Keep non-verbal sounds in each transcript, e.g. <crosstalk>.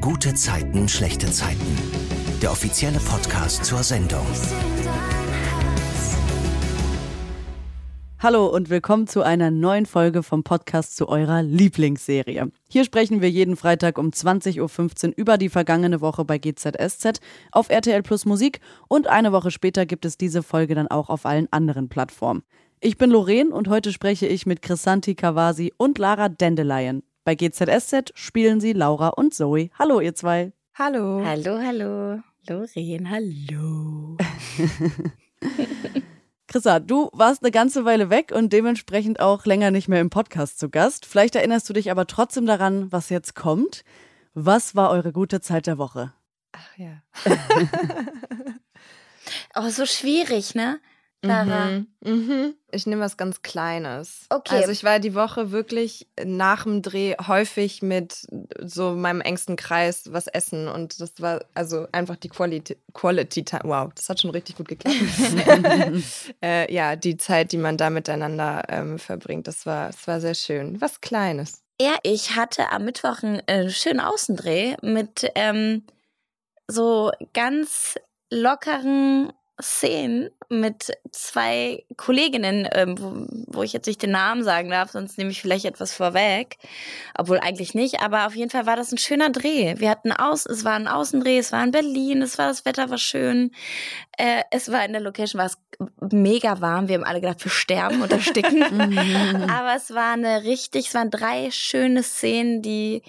Gute Zeiten, schlechte Zeiten. Der offizielle Podcast zur Sendung. Hallo und willkommen zu einer neuen Folge vom Podcast zu eurer Lieblingsserie. Hier sprechen wir jeden Freitag um 20.15 Uhr über die vergangene Woche bei GZSZ auf RTL Plus Musik und eine Woche später gibt es diese Folge dann auch auf allen anderen Plattformen. Ich bin Lorraine und heute spreche ich mit Chrisanti Kawasi und Lara Dandelion. Bei GZSZ spielen sie Laura und Zoe. Hallo, ihr zwei. Hallo. Hallo, hallo. Lorraine, hallo. <laughs> Chrissa, du warst eine ganze Weile weg und dementsprechend auch länger nicht mehr im Podcast zu Gast. Vielleicht erinnerst du dich aber trotzdem daran, was jetzt kommt. Was war eure gute Zeit der Woche? Ach ja. <laughs> oh, so schwierig, ne? Lara. Mhm. Mhm. Ich nehme was ganz Kleines. Okay. Also ich war die Woche wirklich nach dem Dreh häufig mit so meinem engsten Kreis was essen und das war also einfach die Quality, Quality Time. Wow, das hat schon richtig gut geklappt. <laughs> <laughs> äh, ja, die Zeit, die man da miteinander ähm, verbringt, das war, das war sehr schön. Was Kleines. Ja, ich hatte am Mittwoch einen äh, schönen Außendreh mit ähm, so ganz lockeren Szenen mit zwei Kolleginnen, ähm, wo, wo, ich jetzt nicht den Namen sagen darf, sonst nehme ich vielleicht etwas vorweg. Obwohl eigentlich nicht, aber auf jeden Fall war das ein schöner Dreh. Wir hatten aus, es war ein Außendreh, es war in Berlin, es war das Wetter war schön. Äh, es war in der Location, war es mega warm. Wir haben alle gedacht, wir sterben oder ersticken. <laughs> aber es war eine richtig, es waren drei schöne Szenen, die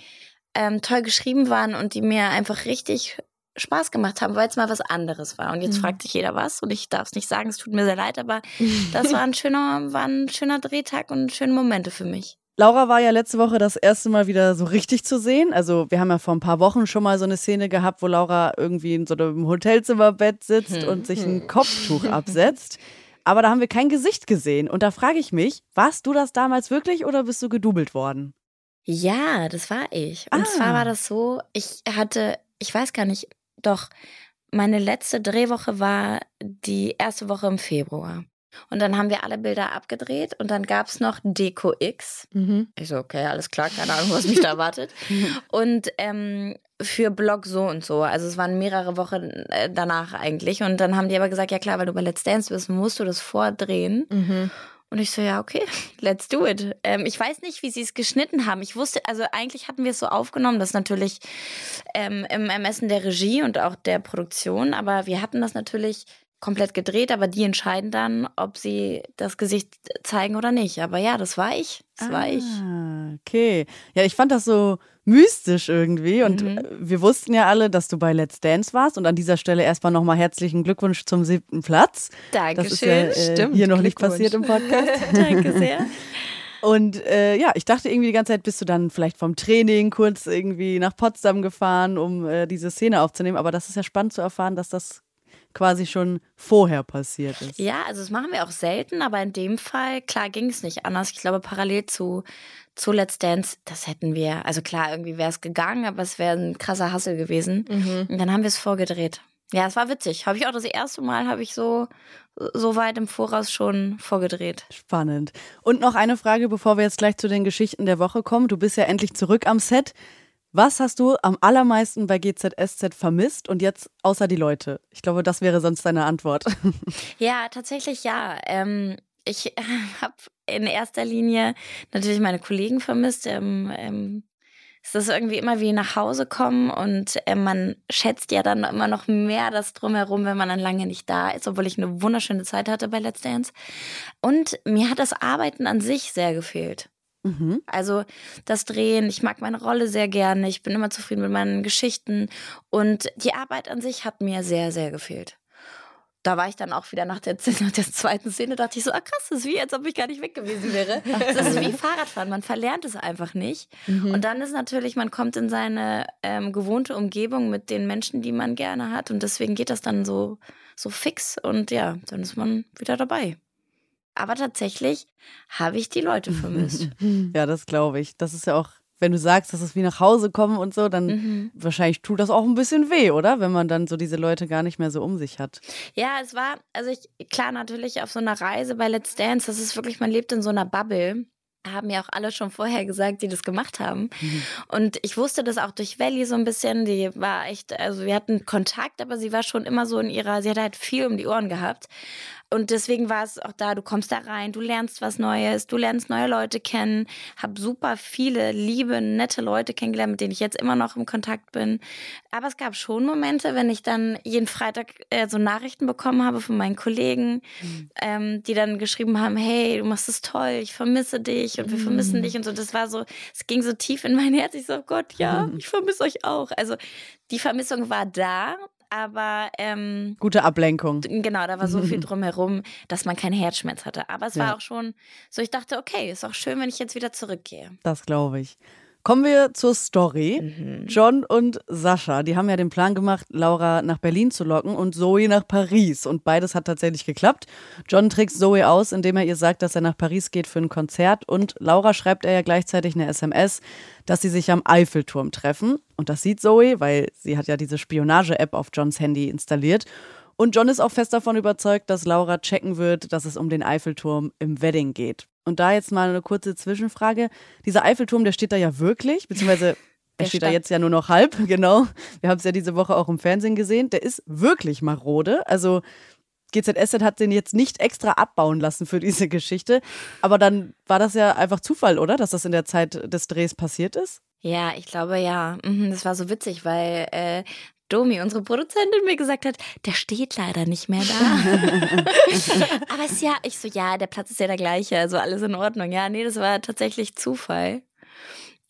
ähm, toll geschrieben waren und die mir einfach richtig Spaß gemacht haben, weil es mal was anderes war. Und jetzt mhm. fragt sich jeder was und ich darf es nicht sagen, es tut mir sehr leid, aber <laughs> das war ein schöner, war ein schöner Drehtag und schöne Momente für mich. Laura war ja letzte Woche das erste Mal wieder so richtig zu sehen. Also wir haben ja vor ein paar Wochen schon mal so eine Szene gehabt, wo Laura irgendwie in so einem Hotelzimmerbett sitzt hm. und sich ein hm. Kopftuch <laughs> absetzt. Aber da haben wir kein Gesicht gesehen. Und da frage ich mich, warst du das damals wirklich oder bist du gedoubelt worden? Ja, das war ich. Und ah. zwar war das so, ich hatte, ich weiß gar nicht, doch, meine letzte Drehwoche war die erste Woche im Februar. Und dann haben wir alle Bilder abgedreht und dann gab es noch Deko X. Mhm. Ich so, okay, alles klar, keine Ahnung, was mich da <laughs> erwartet. Und ähm, für Blog so und so. Also es waren mehrere Wochen äh, danach eigentlich. Und dann haben die aber gesagt, ja klar, weil du bei Let's Dance bist, musst du das vordrehen. Mhm. Und ich so, ja, okay, <laughs> let's do it. Ähm, ich weiß nicht, wie sie es geschnitten haben. Ich wusste, also eigentlich hatten wir es so aufgenommen, das natürlich ähm, im Ermessen der Regie und auch der Produktion, aber wir hatten das natürlich komplett gedreht, aber die entscheiden dann, ob sie das Gesicht zeigen oder nicht. Aber ja, das war ich. Das ah, war ich. Ah, okay. Ja, ich fand das so mystisch irgendwie und mhm. wir wussten ja alle, dass du bei Let's Dance warst und an dieser Stelle erstmal nochmal herzlichen Glückwunsch zum siebten Platz. Dankeschön. Das ist ja, äh, Stimmt, hier noch nicht passiert im Podcast. <laughs> Danke sehr. <laughs> Und äh, ja, ich dachte irgendwie die ganze Zeit, bist du dann vielleicht vom Training kurz irgendwie nach Potsdam gefahren, um äh, diese Szene aufzunehmen. Aber das ist ja spannend zu erfahren, dass das quasi schon vorher passiert ist. Ja, also das machen wir auch selten, aber in dem Fall, klar, ging es nicht anders. Ich glaube, parallel zu, zu Let's Dance, das hätten wir, also klar, irgendwie wäre es gegangen, aber es wäre ein krasser Hassel gewesen. Mhm. Und dann haben wir es vorgedreht. Ja, es war witzig. Habe ich auch das erste Mal, habe ich so, so weit im Voraus schon vorgedreht. Spannend. Und noch eine Frage, bevor wir jetzt gleich zu den Geschichten der Woche kommen. Du bist ja endlich zurück am Set. Was hast du am allermeisten bei GZSZ vermisst und jetzt außer die Leute? Ich glaube, das wäre sonst deine Antwort. <laughs> Ja, tatsächlich ja. Ähm, ich habe in erster Linie natürlich meine Kollegen vermisst. Ähm, ähm, es ist irgendwie immer wie nach Hause kommen und äh, man schätzt ja dann immer noch mehr das drumherum, wenn man dann lange nicht da ist, obwohl ich eine wunderschöne Zeit hatte bei Let's Dance. Und mir hat das Arbeiten an sich sehr gefehlt. Mhm. Also das Drehen, ich mag meine Rolle sehr gerne, ich bin immer zufrieden mit meinen Geschichten und die Arbeit an sich hat mir sehr, sehr gefehlt. Da war ich dann auch wieder nach der, <laughs> nach der zweiten Szene, dachte ich so, ah krass, das ist wie, als ob ich gar nicht weg gewesen wäre. <laughs> Das ist wie Fahrradfahren, man verlernt es einfach nicht. Mhm. Und dann ist natürlich, man kommt in seine ähm, gewohnte Umgebung mit den Menschen, die man gerne hat und deswegen geht das dann so, so fix und ja, dann ist man wieder dabei. Aber tatsächlich habe ich die Leute vermisst. <laughs> ja, das glaube ich. Das ist ja auch, wenn du sagst, dass es wie nach Hause kommen und so, dann mhm. wahrscheinlich tut das auch ein bisschen weh, oder? Wenn man dann so diese Leute gar nicht mehr so um sich hat. Ja, es war, also ich, klar, natürlich auf so einer Reise bei Let's Dance, das ist wirklich, man lebt in so einer Bubble. haben ja auch alle schon vorher gesagt, die das gemacht haben. Mhm. Und ich wusste das auch durch Valley so ein bisschen. Die war echt, also wir hatten Kontakt, aber sie war schon immer so in ihrer, sie hat halt viel um die Ohren gehabt und deswegen war es auch da, du kommst da rein, du lernst was Neues, du lernst neue Leute kennen, habe super viele liebe, nette Leute kennengelernt, mit denen ich jetzt immer noch im Kontakt bin. Aber es gab schon Momente, wenn ich dann jeden Freitag äh, so Nachrichten bekommen habe von meinen Kollegen, mhm. ähm, die dann geschrieben haben, hey, du machst es toll, ich vermisse dich und wir mhm. vermissen dich und so. Das war so, es ging so tief in mein Herz. Ich so, oh Gott, ja, <laughs> ich vermisse euch auch. Also die Vermissung war da aber ähm, gute Ablenkung. Genau, da war so viel <laughs> drumherum, dass man keinen Herzschmerz hatte. Aber es ja. war auch schon so, ich dachte, okay, ist auch schön, wenn ich jetzt wieder zurückgehe. Das glaube ich. Kommen wir zur Story. Mhm. John und Sascha, die haben ja den Plan gemacht, Laura nach Berlin zu locken und Zoe nach Paris. Und beides hat tatsächlich geklappt. John trickst Zoe aus, indem er ihr sagt, dass er nach Paris geht für ein Konzert. Und Laura schreibt er ja gleichzeitig eine SMS, dass sie sich am Eiffelturm treffen. Und das sieht Zoe, weil sie hat ja diese Spionage-App auf Johns Handy installiert. Und John ist auch fest davon überzeugt, dass Laura checken wird, dass es um den Eiffelturm im Wedding geht. Und da jetzt mal eine kurze Zwischenfrage. Dieser Eiffelturm, der steht da ja wirklich, beziehungsweise <laughs> der steht da jetzt ja nur noch halb, <laughs> genau. Wir haben es ja diese Woche auch im Fernsehen gesehen. Der ist wirklich marode. Also GZSZ hat den jetzt nicht extra abbauen lassen für diese Geschichte. Aber dann war das ja einfach Zufall, oder? Dass das in der Zeit des Drehs passiert ist? Ja, ich glaube ja. Mhm, das war so witzig, weil äh, Domi, unsere Produzentin, mir gesagt hat, der steht leider nicht mehr da. <laughs> Aber es ist ja, ich so, ja, der Platz ist ja der gleiche, also alles in Ordnung. Ja, nee, das war tatsächlich Zufall.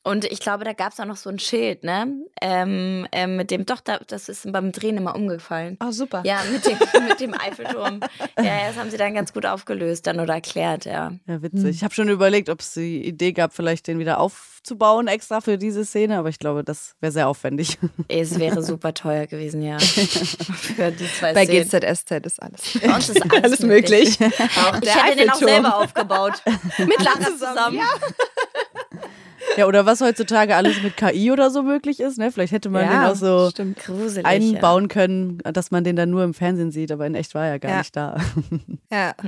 Und ich glaube, da gab es auch noch so ein Schild, ne? Ähm, ähm, mit dem, doch, da, das ist beim Drehen immer umgefallen. Oh, super. Ja, mit dem, <laughs> mit dem Eiffelturm. Ja, das haben sie dann ganz gut aufgelöst dann oder erklärt, ja. Ja, witzig. Hm. Ich habe schon überlegt, ob es die Idee gab, vielleicht den wieder aufzubauen extra für diese Szene, aber ich glaube, das wäre sehr aufwendig. <laughs> Es wäre <laughs> super teuer gewesen, ja. für die zwei Bei Szenen. GZSZ ist alles. Bei uns ist alles, alles möglich. möglich. Auch ich hätte den auch selber aufgebaut. mit Lara zusammen. Ja. Ja, oder was heutzutage alles mit KI oder so möglich ist. Ne? Vielleicht hätte man ja, den auch so Gruselig, einbauen ja. können, dass man den dann nur im Fernsehen sieht, aber in echt war er gar ja. nicht da. Ja. <laughs>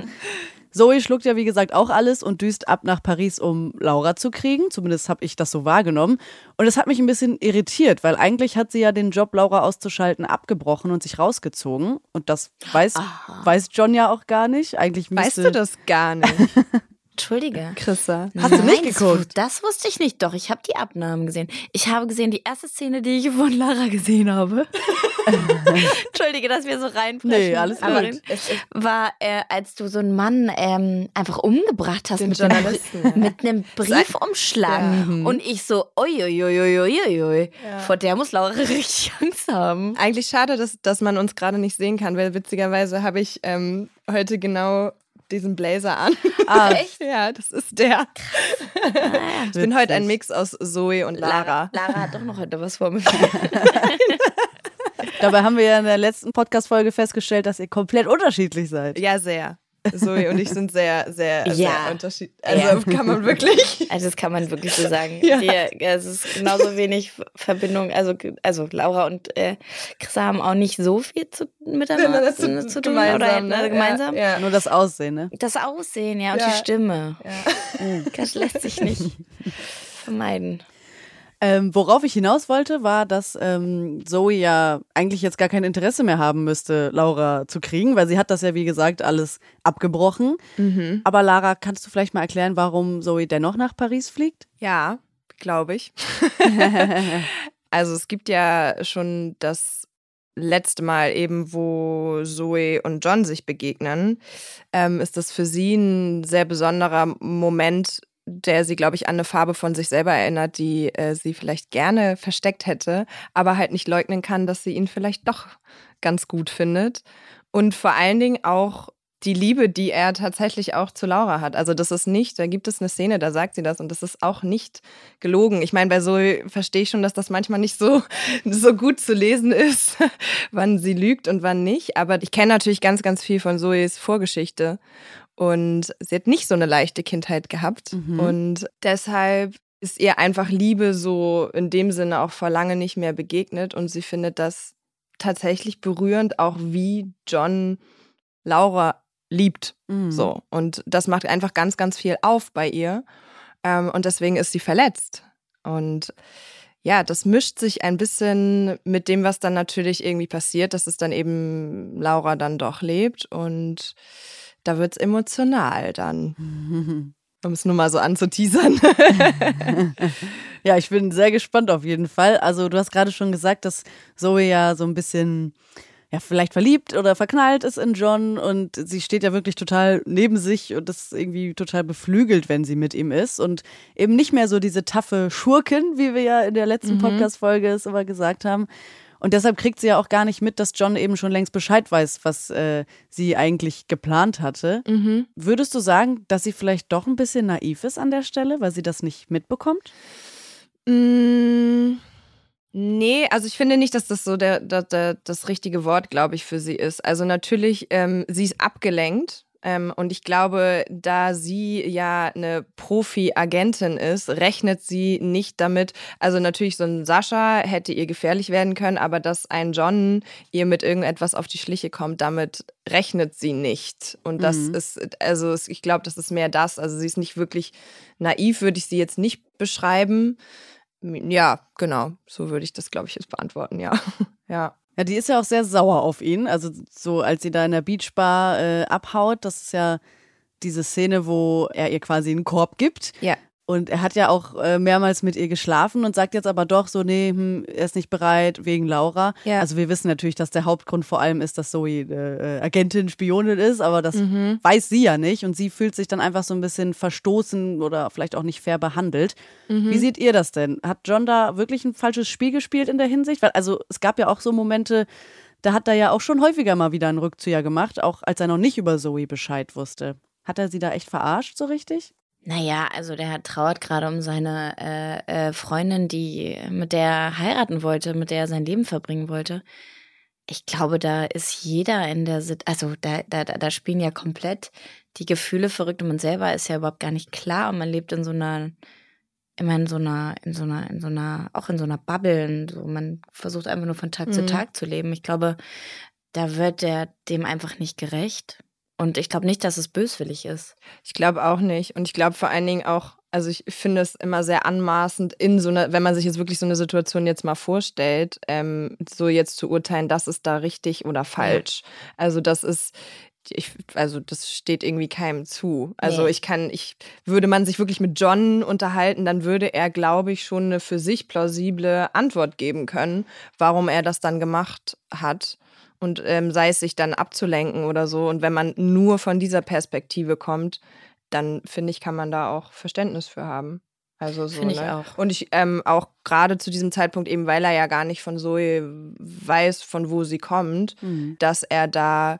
Zoe schluckt ja, wie gesagt, auch alles und düst ab nach Paris, um Laura zu kriegen. Zumindest habe ich das so wahrgenommen. Und das hat mich ein bisschen irritiert, weil eigentlich hat sie ja den Job, Laura auszuschalten, abgebrochen und sich rausgezogen. Und das weiß, weiß John ja auch gar nicht. Eigentlich Weißt du das gar nicht? <laughs> Entschuldige. Chrissa. Hast Nein, du nicht geguckt? Das, das wusste ich nicht. Doch, ich habe die Abnahmen gesehen. Ich habe gesehen, die erste Szene, die ich von Lara gesehen habe. <laughs> Entschuldige, dass wir so reinpreschen. Nee, alles gut. War, äh, als du so einen Mann ähm, einfach umgebracht hast Den mit, Journalisten, einem, mit einem Briefumschlag. Ja. Mhm. Und ich so, uiuiuiuiui. Ja. Vor der muss Laura <laughs> richtig Angst haben. Eigentlich schade, dass, dass man uns gerade nicht sehen kann, weil witzigerweise habe ich ähm, heute genau diesen Blazer an. <laughs> Ah, <laughs> echt? ja, das ist der. Ich bin heute ein Mix aus Zoe und Lara. Lara, Lara hat doch noch heute was vor mir. <laughs> Dabei haben wir ja in der letzten Podcast-Folge festgestellt, dass ihr komplett unterschiedlich seid. Ja, sehr. Zoe und ich sind sehr, sehr, <laughs> ja. sehr unterschiedlich. Also ja. kann man wirklich. <laughs> Also das kann man wirklich so sagen. <laughs> Ja. Die, es ist genauso wenig Verbindung. Also, also Laura und äh, Chris haben auch nicht so viel zu, miteinander zu, zu tun. Gemeinsam, oder ne? gemeinsam. Ja. Nur das Aussehen, ne? Das Aussehen, ja, und die Stimme. Das lässt sich nicht vermeiden. Ähm, worauf ich hinaus wollte, war, dass ähm, Zoe ja eigentlich jetzt gar kein Interesse mehr haben müsste, Laura zu kriegen, weil sie hat das ja, wie gesagt, alles abgebrochen. Mhm. Aber Lara, kannst du vielleicht mal erklären, warum Zoe dennoch nach Paris fliegt? Ja, glaube ich. <laughs> <laughs> also es gibt ja schon das letzte Mal eben, wo Zoe und John sich begegnen, ähm, ist das für sie ein sehr besonderer Moment der sie, glaube ich, an eine Farbe von sich selber erinnert, die äh, sie vielleicht gerne versteckt hätte, aber halt nicht leugnen kann, dass sie ihn vielleicht doch ganz gut findet. Und vor allen Dingen auch die Liebe, die er tatsächlich auch zu Laura hat. Also das ist nicht, da gibt es eine Szene, da sagt sie das und das ist auch nicht gelogen. Ich meine, bei Zoe verstehe ich schon, dass das manchmal nicht so, <laughs> so gut zu lesen ist, <laughs> wann sie lügt und wann nicht. Aber ich kenne natürlich ganz, ganz viel von Zoes Vorgeschichte und sie hat nicht so eine leichte Kindheit gehabt. Mhm. Und deshalb ist ihr einfach Liebe so in dem Sinne auch vor lange nicht mehr begegnet. Und sie findet das tatsächlich berührend, auch wie John Laura liebt. Mhm. So. Und das macht einfach ganz, ganz viel auf bei ihr. Ähm, und deswegen ist sie verletzt. Und ja, das mischt sich ein bisschen mit dem, was dann natürlich irgendwie passiert, dass es dann eben Laura dann doch lebt. Und da wird es emotional dann. <laughs> Um es nur mal so anzuteasern. ja, ich bin sehr gespannt auf jeden Fall. Also, du hast gerade schon gesagt, dass Zoe ja so ein bisschen ja, vielleicht verliebt oder verknallt ist in John und sie steht ja wirklich total neben sich und ist irgendwie total beflügelt, wenn sie mit ihm ist und eben nicht mehr so diese taffe Schurken, wie wir ja in der letzten mhm. Podcast-Folge es immer gesagt haben. Und deshalb kriegt sie ja auch gar nicht mit, dass John eben schon längst Bescheid weiß, was äh, sie eigentlich geplant hatte. Mhm. Würdest du sagen, dass sie vielleicht doch ein bisschen naiv ist an der Stelle, weil sie das nicht mitbekommt? Mmh. Nee, also ich finde nicht, dass das so der, der, der das richtige Wort, glaube ich, für sie ist. Also natürlich, ähm, sie ist abgelenkt. Ähm, und ich glaube, da sie ja eine Profi-Agentin ist, rechnet sie nicht damit. Also natürlich, so ein Sascha hätte ihr gefährlich werden können, aber dass ein John ihr mit irgendetwas auf die Schliche kommt, damit rechnet sie nicht. Und das mhm. ist, also ich glaube, das ist mehr das. Also sie ist nicht wirklich naiv, würde ich sie jetzt nicht beschreiben. Ja, genau. So würde ich das, glaube ich, jetzt beantworten, ja. <laughs> ja. Ja, die ist ja auch sehr sauer auf ihn. Also so, als sie da in der Beachbar äh, abhaut, das ist ja diese Szene, wo er ihr quasi einen Korb gibt. Ja. Und er hat ja auch äh, mehrmals mit ihr geschlafen und sagt jetzt aber doch so, nee, hm, er ist nicht bereit wegen Laura. Ja. Also wir wissen natürlich, dass der Hauptgrund vor allem ist, dass Zoe äh, Agentin, Spionin ist, aber das mhm. weiß sie ja nicht und sie fühlt sich dann einfach so ein bisschen verstoßen oder vielleicht auch nicht fair behandelt. Mhm. Wie seht ihr das denn? Hat John da wirklich ein falsches Spiel gespielt in der Hinsicht? Weil also es gab ja auch so Momente, da hat er ja auch schon häufiger mal wieder einen Rückzieher gemacht, auch als er noch nicht über Zoe Bescheid wusste. Hat er sie da echt verarscht so richtig? Naja, also der trauert gerade um seine äh, äh, Freundin, die mit der er heiraten wollte, mit der er sein Leben verbringen wollte. Ich glaube, da ist jeder in der Sit also da, da, da spielen ja komplett die Gefühle verrückt und man selber ist ja überhaupt gar nicht klar und man lebt in so einer, immer in so einer, in so einer, in so einer, auch in so einer Bubble. So, man versucht einfach nur von Tag mhm. zu Tag zu leben. Ich glaube, da wird der dem einfach nicht gerecht. Und ich glaube nicht, dass es böswillig ist. Ich glaube auch nicht. Und ich glaube vor allen Dingen auch, also ich finde es immer sehr anmaßend, in so einer, wenn man sich jetzt wirklich so eine Situation jetzt mal vorstellt, ähm, so jetzt zu urteilen, das ist da richtig oder falsch. Ja. Also das ist, ich, also das steht irgendwie keinem zu. Also nee. ich kann, ich würde man sich wirklich mit John unterhalten, dann würde er, glaube ich, schon eine für sich plausible Antwort geben können, warum er das dann gemacht hat und ähm, sei es sich dann abzulenken oder so. Und wenn man nur von dieser Perspektive kommt, dann finde ich, kann man da auch Verständnis für haben. Also so, Finde ich ne? auch. Und ich ähm, auch gerade zu diesem Zeitpunkt, eben weil er ja gar nicht von Zoe weiß, von wo sie kommt, mhm. dass er da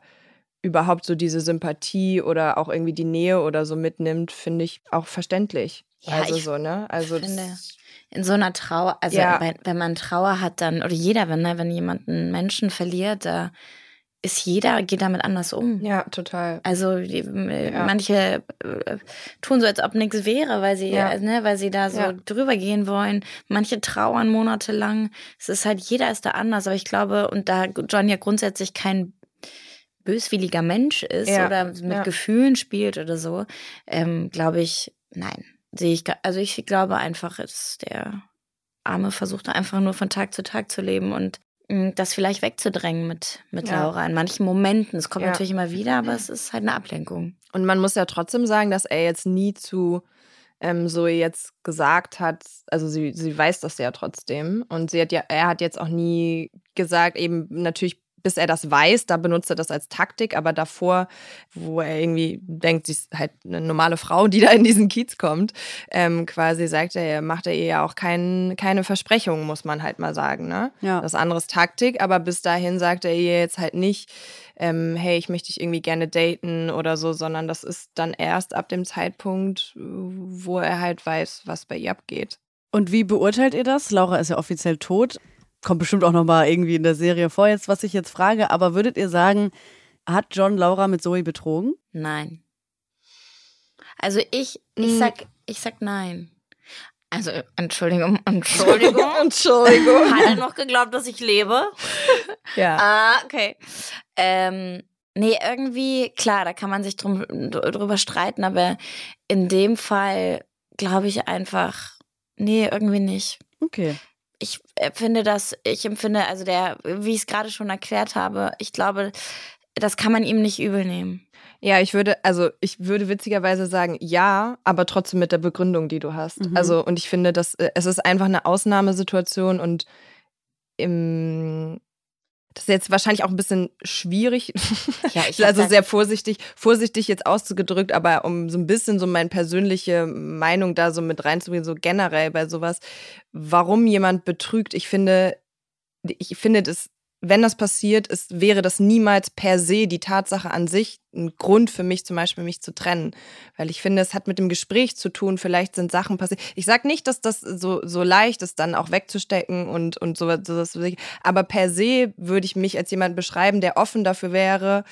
überhaupt so diese Sympathie oder auch irgendwie die Nähe oder so mitnimmt, finde ich auch verständlich. Ja, also so, ne? Also finde, in so einer Trauer, also ja. wenn, wenn, man Trauer hat, dann, oder jeder, wenn, ne, wenn jemand einen Menschen verliert, da ist jeder, geht damit anders um. Ja, total. Also die, ja. manche äh, tun so, als ob nichts wäre, weil sie, ja. ne, weil sie da so ja. drüber gehen wollen. Manche trauern monatelang. Es ist halt, jeder ist da anders. Aber ich glaube, und da John ja grundsätzlich kein böswilliger Mensch ist oder mit Gefühlen spielt oder so, ähm, glaube ich, nein sehe ich, also ich glaube einfach, dass der Arme versucht einfach nur von Tag zu Tag zu leben und mm, das vielleicht wegzudrängen mit, mit ja. Laura in manchen Momenten. Es kommt ja. natürlich immer wieder, aber es ist halt eine Ablenkung. Und man muss ja trotzdem sagen, dass er jetzt nie zu ähm, so jetzt gesagt hat, also sie, sie weiß das ja trotzdem. Und sie hat ja, er hat jetzt auch nie gesagt, eben natürlich bis er das weiß, da benutzt er das als Taktik, aber davor, wo er irgendwie denkt, sie ist halt eine normale Frau, die da in diesen Kiez kommt, ähm, quasi sagt er, macht er ihr ja auch kein, keine Versprechungen, muss man halt mal sagen. Ne? Ja. Das andere ist Taktik, aber bis dahin sagt er ihr jetzt halt nicht, ähm, hey, ich möchte dich irgendwie gerne daten oder so, sondern das ist dann erst ab dem Zeitpunkt, wo er halt weiß, was bei ihr abgeht. Und wie beurteilt ihr das? Laura ist ja offiziell tot kommt bestimmt auch nochmal irgendwie in der Serie vor, jetzt, was ich jetzt frage. Aber würdet ihr sagen, hat John Laura mit Zoe betrogen? Nein. Also ich, ich hm. sag, ich sag nein. Also, Entschuldigung, <laughs> Entschuldigung. <laughs> Entschuldigung. Hat er noch geglaubt, dass ich lebe? <laughs> ja. Ah, okay. Ähm, nee, irgendwie, klar, da kann man sich drum, drüber streiten, aber in dem Fall glaube ich einfach, nee, irgendwie nicht. Okay. Ich empfinde das, ich empfinde, also der, wie ich es gerade schon erklärt habe, ich glaube, das kann man ihm nicht übel nehmen. Ja, ich würde, also ich würde witzigerweise sagen, ja, aber trotzdem mit der Begründung, die du hast. Mhm. Also, und ich finde, dass äh, es ist einfach eine Ausnahmesituation und im das ist jetzt wahrscheinlich auch ein bisschen schwierig. Ja, ich <laughs> also sehr vorsichtig, vorsichtig jetzt ausgedrückt, aber um so ein bisschen so meine persönliche Meinung da so mit reinzubringen, so generell bei sowas, warum jemand betrügt, ich finde, ich finde das, wenn das passiert ist, wäre das niemals per se die Tatsache an sich ein Grund für mich zum Beispiel, mich zu trennen. Weil ich finde, es hat mit dem Gespräch zu tun, vielleicht sind Sachen passiert. Ich sage nicht, dass das so, so leicht ist, dann auch wegzustecken und, und sowas, sowas. Aber per se würde ich mich als jemand beschreiben, der offen dafür wäre,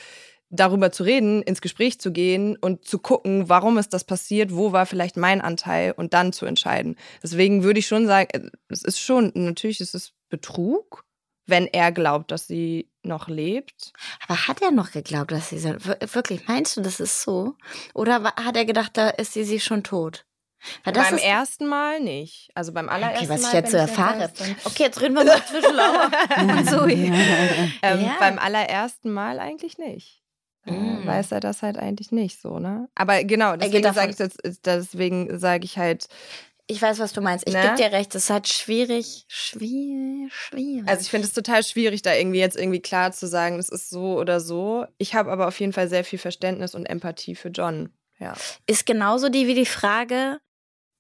darüber zu reden, ins Gespräch zu gehen und zu gucken, warum ist das passiert, wo war vielleicht mein Anteil und dann zu entscheiden. Deswegen würde ich schon sagen, es ist schon, natürlich ist es Betrug, wenn er glaubt, dass sie noch lebt. Aber hat er noch geglaubt, dass sie so, wir- wirklich, meinst du, das ist so? Oder hat er gedacht, da ist sie, sie schon tot? Beim ersten Mal nicht. Also beim allerersten okay, was Mal. ich jetzt so erfahre. Okay, jetzt reden wir mal zwischen Laura und Zoe. Ähm, Ja. Beim allerersten Mal eigentlich nicht. Äh, Mm. Weiß er das halt eigentlich nicht so, ne? Aber genau, deswegen sage ich deswegen sage ich halt, Ich weiß, was du meinst. Ich Ne? gebe dir recht, es ist halt schwierig, schwierig, schwierig. also ich finde es total schwierig, da irgendwie jetzt irgendwie klar zu sagen, es ist so oder so. Ich habe aber auf jeden Fall sehr viel Verständnis und Empathie für John. Ja. ist genauso die wie die Frage,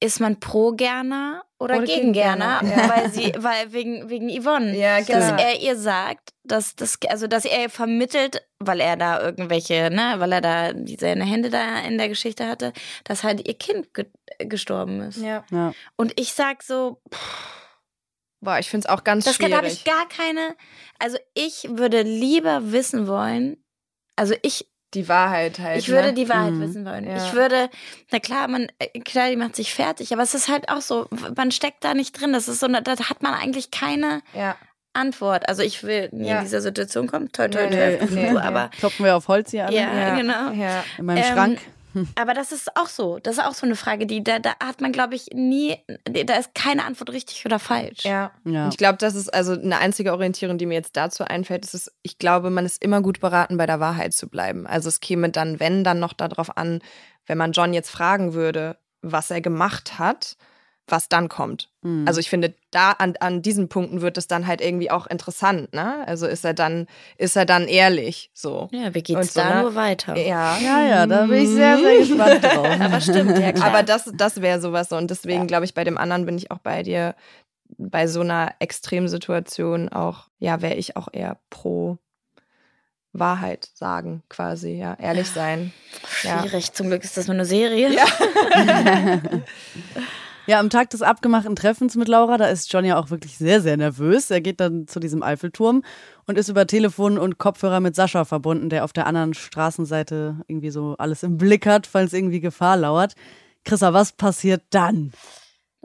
ist man pro Gerner oder, Oder gegen gegen Gerner? Gerner, ja. Weil sie, weil wegen, wegen Yvonne. Ja, Dass genau. er ihr sagt, dass das, also dass er ihr vermittelt, weil er da irgendwelche, ne, weil er da seine Hände da in der Geschichte hatte, dass halt ihr Kind ge gestorben ist. ja. Ja. Und ich sag so, Boah, ich finde es auch ganz das da habe schwierig. ich gar keine, also ich würde lieber wissen wollen, also ich die Wahrheit halt. Ich würde ne? die Wahrheit Mhm. wissen wollen. Ja. Ich würde, na klar, man, äh, klar, die macht sich fertig, aber es ist halt auch so, man steckt da nicht drin. Das ist so, da hat man eigentlich keine Ja. Antwort. Also ich will nie Ja. in dieser Situation kommen, toi, toi, toi, nee, nee, aber, Klopfen wir auf Holz hier an. ja, Ja. genau. Ja. In meinem Ähm, Schrank. Aber das ist auch so. Das ist auch so eine Frage, die, da, da hat man, glaube ich, nie, da ist keine Antwort richtig oder falsch. Ja. Ja. Und Ich glaube, das ist also eine einzige Orientierung, die mir jetzt dazu einfällt. Ist, es, ich glaube, man ist immer gut beraten, bei der Wahrheit zu bleiben. Also es käme dann, wenn, dann noch darauf an, wenn man John jetzt fragen würde, was er gemacht hat, was dann kommt. Mhm. Also ich finde, da an, an diesen Punkten wird es dann halt irgendwie auch interessant, ne? Also ist er dann, ist er dann ehrlich so. Ja, wie Und geht's so, da ne? nur weiter? Ja. ja, ja, da bin ich sehr, sehr gespannt drauf. <laughs> Aber stimmt, ja klar. Aber das, das wäre sowas so. Und deswegen glaube ich, bei dem anderen bin ich auch bei dir. Bei so einer Extremsituation auch, ja, wäre ich auch eher pro Wahrheit sagen, quasi, ja, ehrlich sein. Ja. Schwierig. Zum Glück ist das nur eine Serie. Ja. <laughs> <laughs> Ja, am Tag des abgemachten Treffens mit Laura, da ist John ja auch wirklich sehr, sehr nervös. Er geht dann zu diesem Eiffelturm und ist über Telefon und Kopfhörer mit Sascha verbunden, der auf der anderen Straßenseite irgendwie so alles im Blick hat, falls irgendwie Gefahr lauert. Chrissa, was passiert dann?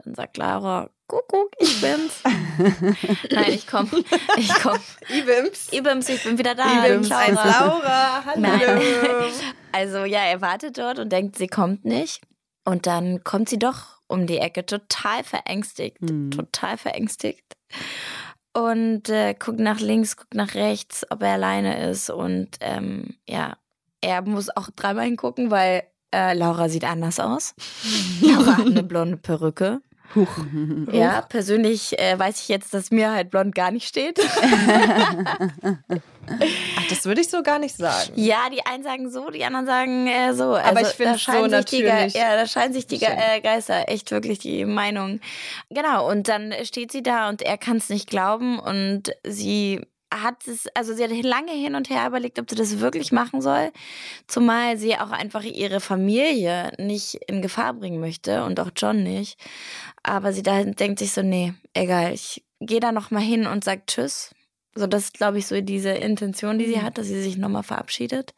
Dann sagt Laura, Kuckuck, ich bin's. <laughs> Nein, ich komm. Ich komm. Ibims. Ibims, ich bin wieder da. Ibims Laura. 1 Laura. Hallo. Nein. <laughs> Also ja, er wartet dort und denkt, sie kommt nicht. Und dann kommt sie doch um die Ecke, total verängstigt. Mhm. Total verängstigt. Und äh, guckt nach links, guckt nach rechts, ob er alleine ist. Und ähm, ja, er muss auch dreimal hingucken, weil äh, Laura sieht anders aus. <laughs> Laura hat eine blonde Perücke. Huch. <laughs> Ja, persönlich äh, weiß ich jetzt, dass mir halt blond gar nicht steht. <laughs> Ach, das würde ich so gar nicht sagen. Ja, die einen sagen so, die anderen sagen äh, so. Aber also, ich find's da scheinen so sich die natürlich Ja, da scheinen sich die Ge äh, Geister echt wirklich die Meinung. Genau, und dann steht sie da und er kann es nicht glauben und sie hat es, also sie hat lange hin und her überlegt, ob sie das wirklich machen soll, zumal sie auch einfach ihre Familie nicht in Gefahr bringen möchte und auch John nicht. Aber sie da denkt sich so, nee, egal, ich gehe da noch mal hin und sag Tschüss. So, das ist, glaube ich, so diese Intention, die sie hat, dass sie sich nochmal verabschiedet.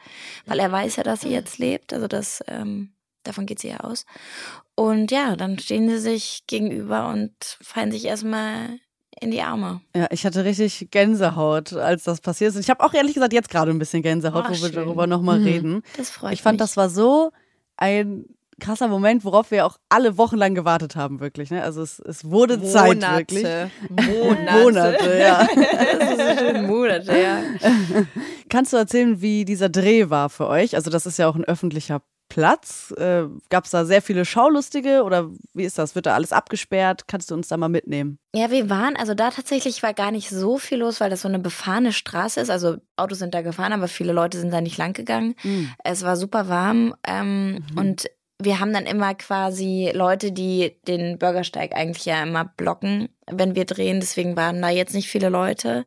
Weil er weiß ja, dass sie jetzt lebt. Also das, ähm, davon geht sie ja aus. Und ja, dann stehen sie sich gegenüber und fallen sich erstmal in die Arme. Ja, ich hatte richtig Gänsehaut, als das passiert ist. Ich habe auch ehrlich gesagt jetzt gerade ein bisschen Gänsehaut, Oh, wo wir schön. darüber nochmal Mhm. reden. Das freut Ich fand, mich. das war so ein krasser Moment, worauf wir auch alle wochenlang gewartet haben, wirklich. Ne? Also es, es wurde Monate. Zeit, wirklich. Monate. Monate, ja. <laughs> das ist Monate, ja. <laughs> Kannst du erzählen, wie dieser Dreh war für euch? Also das ist ja auch ein öffentlicher Platz? Äh, Gab es da sehr viele Schaulustige oder wie ist das? Wird da alles abgesperrt? Kannst du uns da mal mitnehmen? Ja, wir waren, also da tatsächlich war gar nicht so viel los, weil das so eine befahrene Straße ist. Also Autos sind da gefahren, aber viele Leute sind da nicht lang gegangen. Mhm. Es war super warm ähm, mhm. und wir haben dann immer quasi Leute, die den Bürgersteig eigentlich ja immer blocken, wenn wir drehen. Deswegen waren da jetzt nicht viele Leute.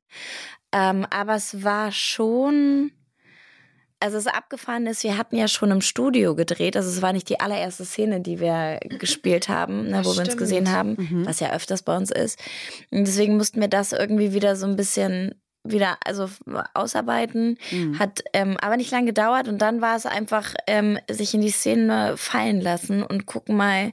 Ähm, aber es war schon also es abgefahren ist, wir hatten ja schon im Studio gedreht. Also es war nicht die allererste Szene, die wir gespielt haben, ne, wo Stimmt. wir uns gesehen haben, mhm. was ja öfters bei uns ist. Und deswegen mussten wir das irgendwie wieder so ein bisschen wieder also ausarbeiten mhm. hat ähm, aber nicht lange gedauert und dann war es einfach ähm, sich in die Szene fallen lassen und gucken mal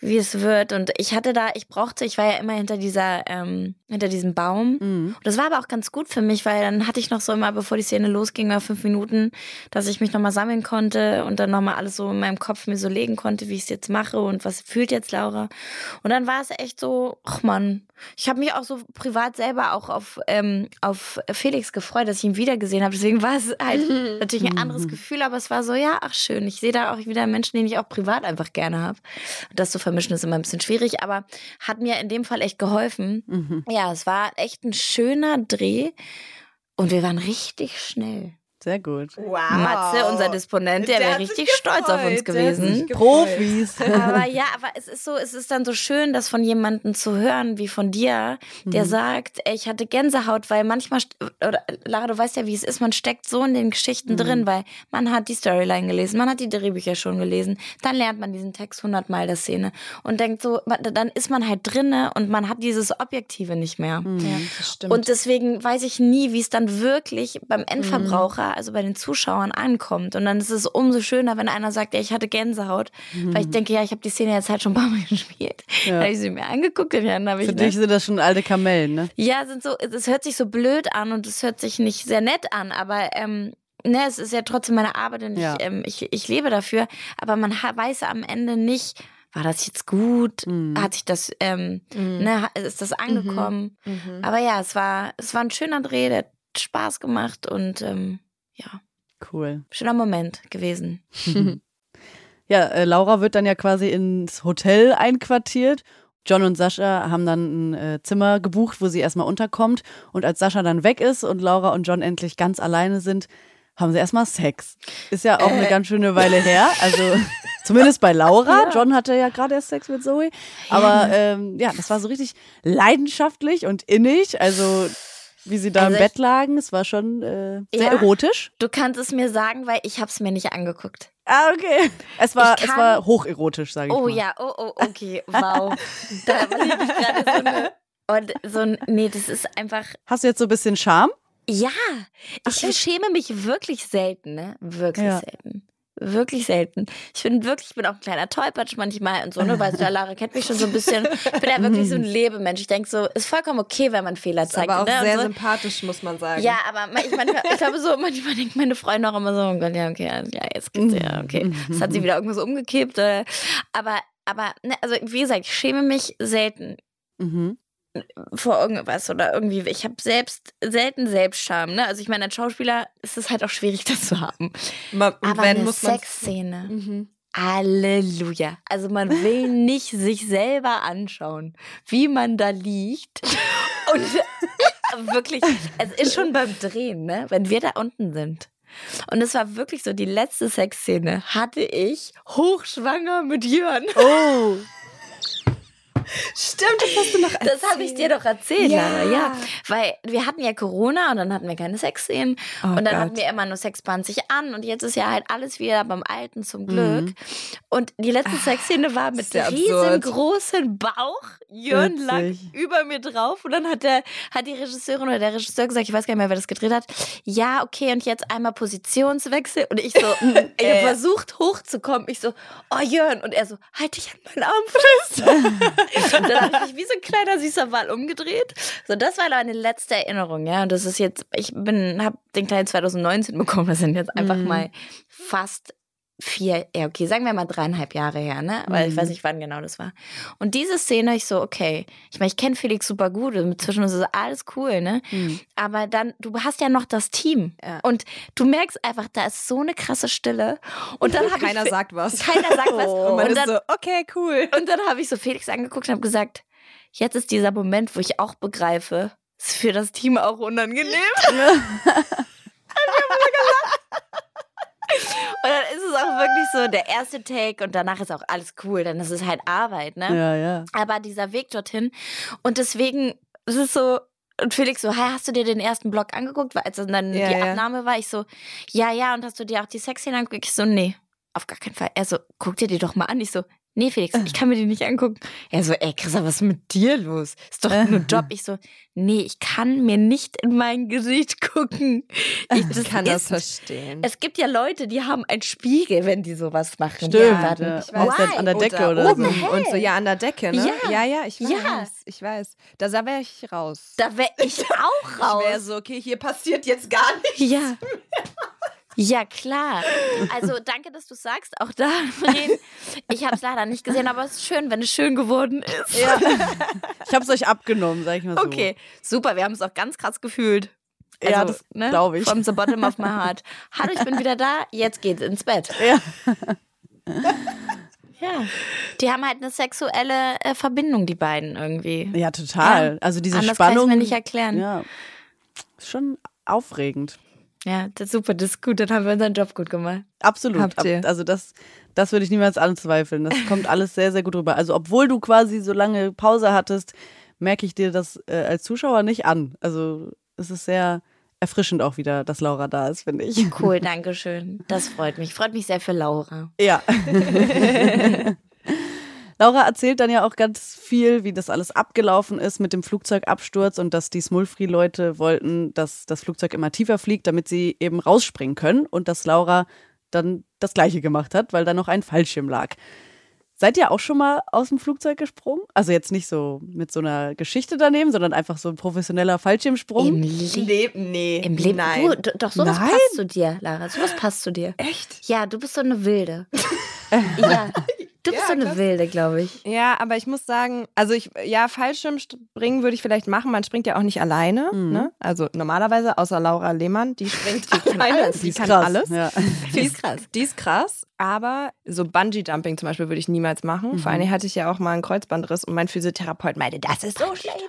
wie es wird. Und ich hatte da, ich brauchte, ich war ja immer hinter dieser, ähm, hinter diesem Baum. Mhm. Und das war aber auch ganz gut für mich, weil dann hatte ich noch so immer, bevor die Szene losging, mal fünf Minuten, dass ich mich nochmal sammeln konnte und dann nochmal alles so in meinem Kopf mir so legen konnte, wie ich es jetzt mache und was fühlt jetzt Laura. Und dann war es echt so, ach man, ich habe mich auch so privat selber auch auf, ähm, auf Felix gefreut, dass ich ihn wiedergesehen habe. Deswegen war es halt <laughs> natürlich ein anderes Gefühl, aber es war so, ja, ach schön. Ich sehe da auch wieder Menschen, den ich auch privat einfach gerne habe. Das zu vermischen ist immer ein bisschen schwierig, aber hat mir in dem Fall echt geholfen. Mhm. Ja, es war echt ein schöner Dreh und wir waren richtig schnell. Sehr gut. Wow. Matze, unser Disponent, der, der wäre richtig stolz auf uns gewesen. Profis. <laughs> Aber ja, <laughs> aber es ist so, es ist dann so schön, das von jemandem zu hören, wie von dir, der mhm. sagt, ey, ich hatte Gänsehaut, weil manchmal, oder Lara, du weißt ja, wie es ist, man steckt so in den Geschichten mhm. drin, weil man hat die Storyline gelesen, man hat die Drehbücher schon gelesen, dann lernt man diesen Text hundertmal der Szene und denkt so, dann ist man halt drinne und man hat dieses Objektive nicht mehr. Mhm. Ja, das stimmt. Und deswegen weiß ich nie, wie es dann wirklich beim Endverbraucher also bei den Zuschauern ankommt. Und dann ist es umso schöner, wenn einer sagt, ja, ich hatte Gänsehaut. Mhm. Weil ich denke, ja, ich habe die Szene jetzt halt schon ein paar Mal <laughs> gespielt. Ja. Habe ich sie mir angeguckt und dann habe ich. Für dich sind das schon alte Kamellen, ne? Ja, sind so, es hört sich so blöd an und es hört sich nicht sehr nett an, aber ähm, ne, es ist ja trotzdem meine Arbeit und ja. ich, ähm, ich, ich lebe dafür. Aber man weiß am Ende nicht, war das jetzt gut? Mhm. Hat sich das, ähm, mhm. ne, ist das angekommen? Mhm. mhm. Aber ja, es war, es war ein schöner Dreh, der hat Spaß gemacht und ähm, ja. Cool. Schöner Moment gewesen. <laughs> ja, äh, Laura wird dann ja quasi ins Hotel einquartiert. John und Sascha haben dann ein äh, Zimmer gebucht, wo sie erstmal unterkommt. Und als Sascha dann weg ist und Laura und John endlich ganz alleine sind, haben sie erstmal Sex. Ist ja auch äh. eine ganz schöne Weile her. Also <laughs> zumindest bei Laura. Ja. John hatte ja gerade erst Sex mit Zoe. Aber ähm, ja, das war so richtig leidenschaftlich und innig. Also wie sie da also im Bett lagen. Es war schon äh, sehr ja, erotisch. Du kannst es mir sagen, weil ich habe es mir nicht angeguckt. Ah, okay. Es war, es war hocherotisch, sage ich oh, mal. Oh ja, oh, oh, okay, wow. da liebe ich gerade so eine... Und so ein, nee, das ist einfach... Hast du jetzt so ein bisschen Scham? Ja, ich Ach, schäme mich wirklich selten, ne? Wirklich ja. selten wirklich selten. Ich bin wirklich, ich bin auch ein kleiner Tollpatsch manchmal und so, ne, weil der Lara kennt mich schon so ein bisschen. Ich bin ja <laughs> wirklich so ein Lebemensch. Ich denke so, ist vollkommen okay, wenn man Fehler zeigt. Aber auch ne? sehr so. sympathisch, muss man sagen. Ja, aber ich, manchmal, ich glaube so, manchmal denkt meine Freundin auch immer so, oh Gott, ja, okay, ja, jetzt geht's ja, okay. Das hat sie wieder irgendwas umgekippt. Oder, aber, aber, ne, also wie gesagt, ich schäme mich selten. Mhm vor irgendwas oder irgendwie. Ich habe selbst selten Selbstscham. Ne? Also ich meine, als Schauspieler ist es halt auch schwierig, das zu haben. Man, Aber wenn, eine Sexszene. Mhm. Halleluja. Also man will <laughs> nicht sich selber anschauen, wie man da liegt. <laughs> Und <laughs> wirklich, es ist schon beim Drehen, ne? wenn wir da unten sind. Und es war wirklich so, die letzte Sexszene hatte ich hochschwanger mit Jörn. Oh. Stimmt, das hast du noch erzählt. Das habe ich dir doch erzählt, ja. Lara. ja. Weil wir hatten ja Corona und dann hatten wir keine Sexszenen. Oh und dann Gott. hatten wir immer nur Sex 20 an. Und jetzt ist ja halt alles wieder beim Alten zum Glück. Mhm. Und die letzte Sexszene war mit riesengroßen Bauch. Jörn lag über mir drauf. Und dann hat, der, hat die Regisseurin oder der Regisseur gesagt, ich weiß gar nicht mehr, wer das gedreht hat. Ja, okay, und jetzt einmal Positionswechsel. Und ich so, <laughs> ich habe versucht hochzukommen. Ich so, oh Jörn. Und er so, halt dich an meinen Arm <laughs> fest. <laughs> Und dann habe ich mich wie so ein kleiner süßer Wal umgedreht. So, das war meine letzte Erinnerung, ja. Und das ist jetzt, ich bin, habe den Teil 2019 bekommen. Das sind jetzt einfach mhm. mal fast vier, ja, okay, sagen wir mal dreieinhalb Jahre her, ne? Weil ich weiß Mhm. nicht, wann genau das war. Und diese Szene, ich so, okay, ich meine, ich kenne Felix super gut und zwischen uns ist alles cool, ne? Mhm. Aber dann, du hast ja noch das Team. Ja. Und du merkst einfach, da ist so eine krasse Stille. Und dann <laughs> habe ich. Keiner sagt was. Keiner sagt was. <laughs> Und man und ist dann, so, okay, cool. und dann habe ich so Felix angeguckt und habe gesagt, jetzt ist dieser Moment, wo ich auch begreife, ist für das Team auch unangenehm. <laughs> Und dann ist es auch wirklich so der erste Take und danach ist auch alles cool, dann ist es halt Arbeit, ne? Ja, ja. Aber dieser Weg dorthin und deswegen es ist so und Felix so, hey, hast du dir den ersten Blog angeguckt, weil als dann Ja, die ja. Abnahme war, ich so, ja, ja, und hast du dir auch die Sexszene angeguckt? Ich so, nee, auf gar keinen Fall. Er so, guck dir die doch mal an. Ich so, nee, Felix, ich kann mir die nicht angucken. Er so, ey, Christa, was ist mit dir los? Ist doch nur Job. Ich so, nee, ich kann mir nicht in mein Gesicht gucken. Ich, das kann ist, das verstehen. Es gibt ja Leute, die haben einen Spiegel, wenn die sowas machen. Stimmt, Ja, ja. Ich weiß. Der, an der Oder Decke oder oben so. und so, ja, an der Decke, ne? Ja. ja, ja ich weiß. Ja. Ich weiß. Da wäre ich raus. Da wäre ich <laughs> auch raus. Ich wäre so, okay, hier passiert jetzt gar nichts. Ja. Ja, klar. Also danke, dass du sagst. Auch da, Ren, ich habe es leider nicht gesehen, aber es ist schön, wenn es schön geworden ist. Ja. Ich hab's euch abgenommen, sag ich mal so. Okay, super. Wir haben es auch ganz krass gefühlt. Ja, Also, das ne? glaub ich. From the bottom of my heart. Hallo, ich bin wieder da. Jetzt geht's ins Bett. Ja. Ja. Die haben halt eine sexuelle äh, Verbindung, die beiden irgendwie. Ja, total. Ja. Also diese Anders kann Spannung. ich's mir nicht erklären. Ja, Ja. Ist schon aufregend. Das ist super, das ist gut. Dann haben wir unseren Job gut gemacht. Absolut. Habt ihr. Also das, das würde ich niemals anzweifeln. Das <laughs> kommt alles sehr, sehr gut rüber. Also obwohl du quasi so lange Pause hattest, merke ich dir das äh, als Zuschauer nicht an. Also es ist sehr erfrischend auch wieder, dass Laura da ist, finde ich. Cool, <laughs> danke schön. Das freut mich. Freut mich sehr für Laura. Ja. <laughs> Laura erzählt dann ja auch ganz viel, wie das alles abgelaufen ist mit dem Flugzeugabsturz und dass die Smulfree-Leute wollten, dass das Flugzeug immer tiefer fliegt, damit sie eben rausspringen können und dass Laura dann das Gleiche gemacht hat, weil da noch ein Fallschirm lag. Seid ihr auch schon mal aus dem Flugzeug gesprungen? Also jetzt nicht so mit so einer Geschichte daneben, sondern einfach so ein professioneller Fallschirmsprung. Im Leben. Leben, nee. Im Leben. Nein. Du, doch, sowas Nein. passt zu dir, Lara. Sowas passt zu dir. Echt? Ja, du bist so eine Wilde. <laughs> ja, du bist Ja, so eine krass. Wilde, glaube ich. Ja, aber ich muss sagen, also ich, ja, Fallschirmspringen würde ich vielleicht machen. Man springt ja auch nicht alleine. Mhm. Ne? Also normalerweise, außer Laura Lehmann, die springt <laughs> alleine. alles. Die ist kann krass. alles. Ja. Die ist krass. Die ist krass, aber so Bungee-Jumping zum Beispiel würde ich niemals machen. Vor allem hatte ich ja auch mal einen Kreuzbandriss und mein Physiotherapeut meinte, das ist so schlecht.